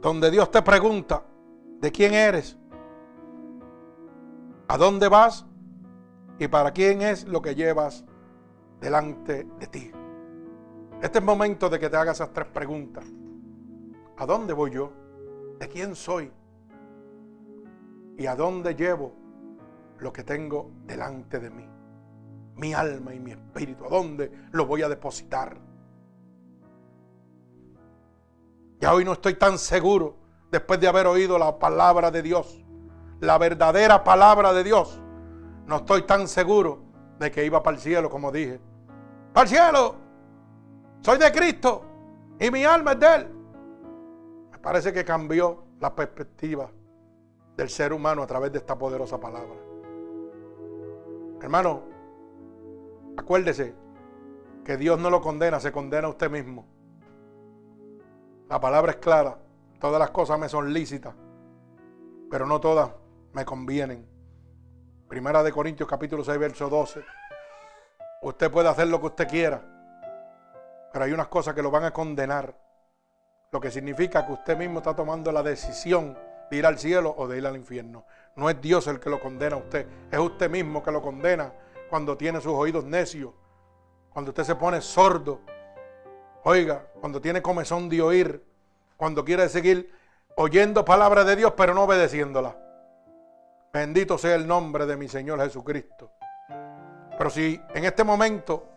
donde Dios te pregunta, ¿de quién eres? ¿A dónde vas? ¿Y para quién es lo que llevas delante de ti? Este es momento de que te hagas esas tres preguntas. ¿A dónde voy yo? ¿De quién soy? ¿Y a dónde llevo lo que tengo delante de mí? Mi alma y mi espíritu. ¿A dónde lo voy a depositar? Ya hoy no estoy tan seguro después de haber oído la palabra de Dios. La verdadera palabra de Dios. No estoy tan seguro de que iba para el cielo como dije. ¡Para el cielo! Soy de Cristo y mi alma es de Él. Me parece que cambió la perspectiva del ser humano a través de esta poderosa palabra. Hermano, acuérdese que Dios no lo condena, se condena a usted mismo. La palabra es clara, todas las cosas me son lícitas, pero no todas me convienen. Primera de Corintios capítulo 6, verso 12. Usted puede hacer lo que usted quiera, pero hay unas cosas que lo van a condenar. Lo que significa que usted mismo está tomando la decisión de ir al cielo o de ir al infierno. No es Dios el que lo condena a usted, es usted mismo que lo condena cuando tiene sus oídos necios, cuando usted se pone sordo. Oiga, cuando tiene comezón de oír, cuando quiere seguir oyendo palabras de Dios pero no obedeciéndola. Bendito sea el nombre de mi Señor Jesucristo. Pero si en este momento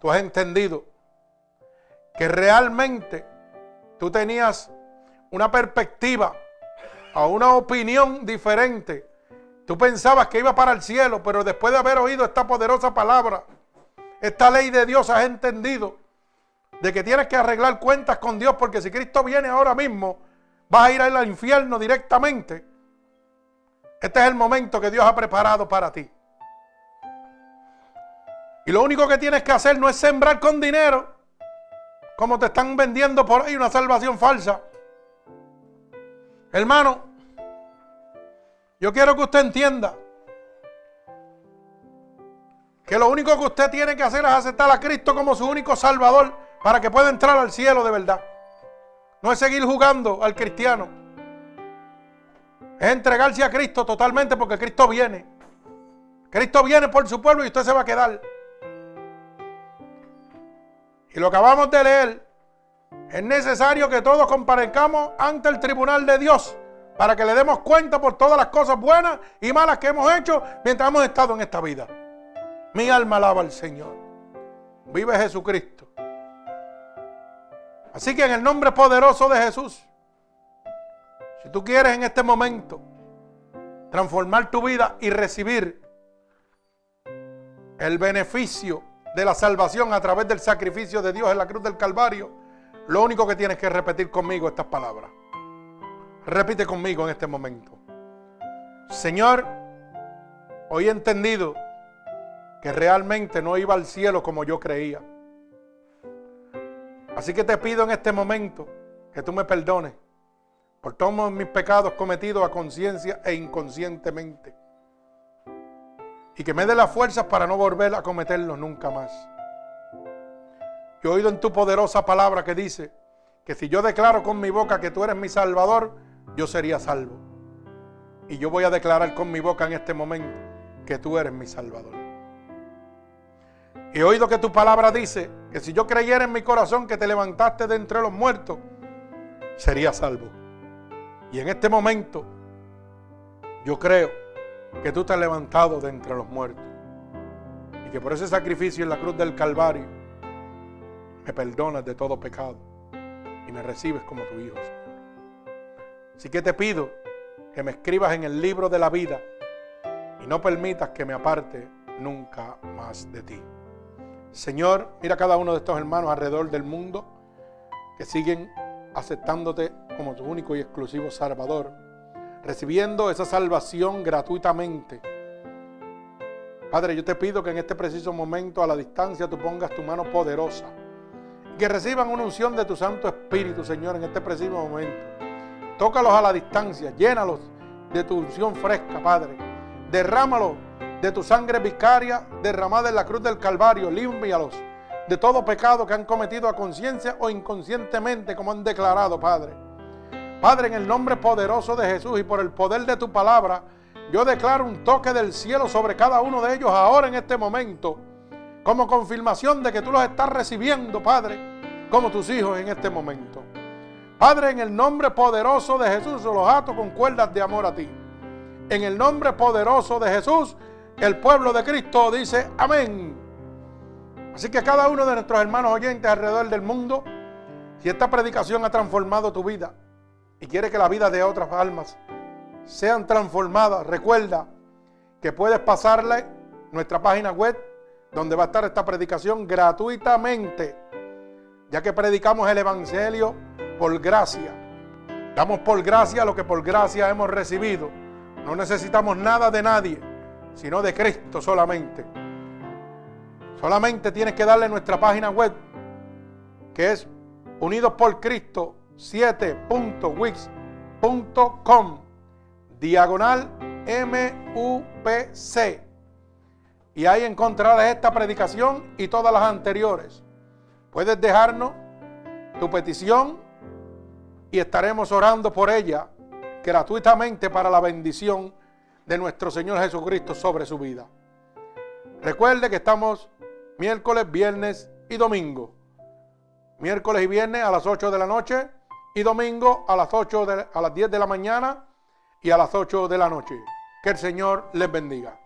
tú has entendido que realmente tú tenías una perspectiva o una opinión diferente. Tú pensabas que iba para el cielo, pero después de haber oído esta poderosa palabra, esta ley de Dios, has entendido de que tienes que arreglar cuentas con Dios, porque si Cristo viene ahora mismo, vas a ir al infierno directamente. Este es el momento que Dios ha preparado para ti. Y lo único que tienes que hacer no es sembrar con dinero, como te están vendiendo por ahí una salvación falsa. Hermano, yo quiero que usted entienda que lo único que usted tiene que hacer es aceptar a Cristo como su único salvador para que pueda entrar al cielo de verdad. No es seguir jugando al cristiano. Es entregarse a Cristo totalmente porque Cristo viene. Cristo viene por su pueblo y usted se va a quedar. Y lo acabamos de leer. Es necesario que todos comparezcamos ante el tribunal de Dios para que le demos cuenta por todas las cosas buenas y malas que hemos hecho mientras hemos estado en esta vida. Mi alma alaba al Señor. Vive Jesucristo. Así que en el nombre poderoso de Jesús, si tú quieres en este momento transformar tu vida y recibir el beneficio de la salvación a través del sacrificio de Dios en la cruz del Calvario, lo único que tienes que repetir conmigo estas palabras. Repite conmigo en este momento. Señor, hoy he entendido que realmente no iba al cielo como yo creía. Así que te pido en este momento que tú me perdones por todos mis pecados cometidos a conciencia e inconscientemente y que me dé las fuerzas para no volver a cometerlo nunca más. Yo he oído en tu poderosa palabra que dice que si yo declaro con mi boca que tú eres mi salvador, yo sería salvo. Y yo voy a declarar con mi boca en este momento que tú eres mi salvador. He oído que tu palabra dice que si yo creyera en mi corazón que te levantaste de entre los muertos, sería salvo. Y en este momento yo creo que tú te has levantado de entre los muertos. Y que por ese sacrificio en la cruz del Calvario me perdonas de todo pecado y me recibes como tu Hijo. Así que te pido que me escribas en el libro de la vida y no permitas que me aparte nunca más de ti. Señor, mira cada uno de estos hermanos alrededor del mundo que siguen aceptándote como tu único y exclusivo Salvador recibiendo esa salvación gratuitamente. Padre, yo te pido que en este preciso momento a la distancia tú pongas tu mano poderosa. Que reciban una unción de tu Santo Espíritu, Señor, en este preciso momento. Tócalos a la distancia, llénalos de tu unción fresca, Padre. Derrámalo de tu sangre vicaria derramada en la cruz del Calvario. Límpialos de todo pecado que han cometido a conciencia o inconscientemente, como han declarado, Padre. Padre, en el nombre poderoso de Jesús y por el poder de tu palabra, yo declaro un toque del cielo sobre cada uno de ellos ahora en este momento, como confirmación de que tú los estás recibiendo, Padre, como tus hijos en este momento. Padre, en el nombre poderoso de Jesús, los ato con cuerdas de amor a ti. En el nombre poderoso de Jesús, el pueblo de Cristo dice amén. Así que cada uno de nuestros hermanos oyentes alrededor del mundo, si esta predicación ha transformado tu vida y quiere que la vida de otras almas sean transformadas, recuerda que puedes pasarle nuestra página web donde va a estar esta predicación gratuitamente, ya que predicamos el Evangelio por gracia. Damos por gracia lo que por gracia hemos recibido. No necesitamos nada de nadie, sino de Cristo solamente. Solamente tienes que darle nuestra página web, que es Unidos por Cristo 7.wix.com, diagonal MUPC. Y ahí encontrarás esta predicación y todas las anteriores. Puedes dejarnos tu petición y estaremos orando por ella gratuitamente para la bendición de nuestro Señor Jesucristo sobre su vida. Recuerde que estamos miércoles, viernes y domingo. Miércoles y viernes a las 8 de la noche y domingo a las 8 a las 10 de la mañana y a las 8 de la noche. Que el Señor les bendiga.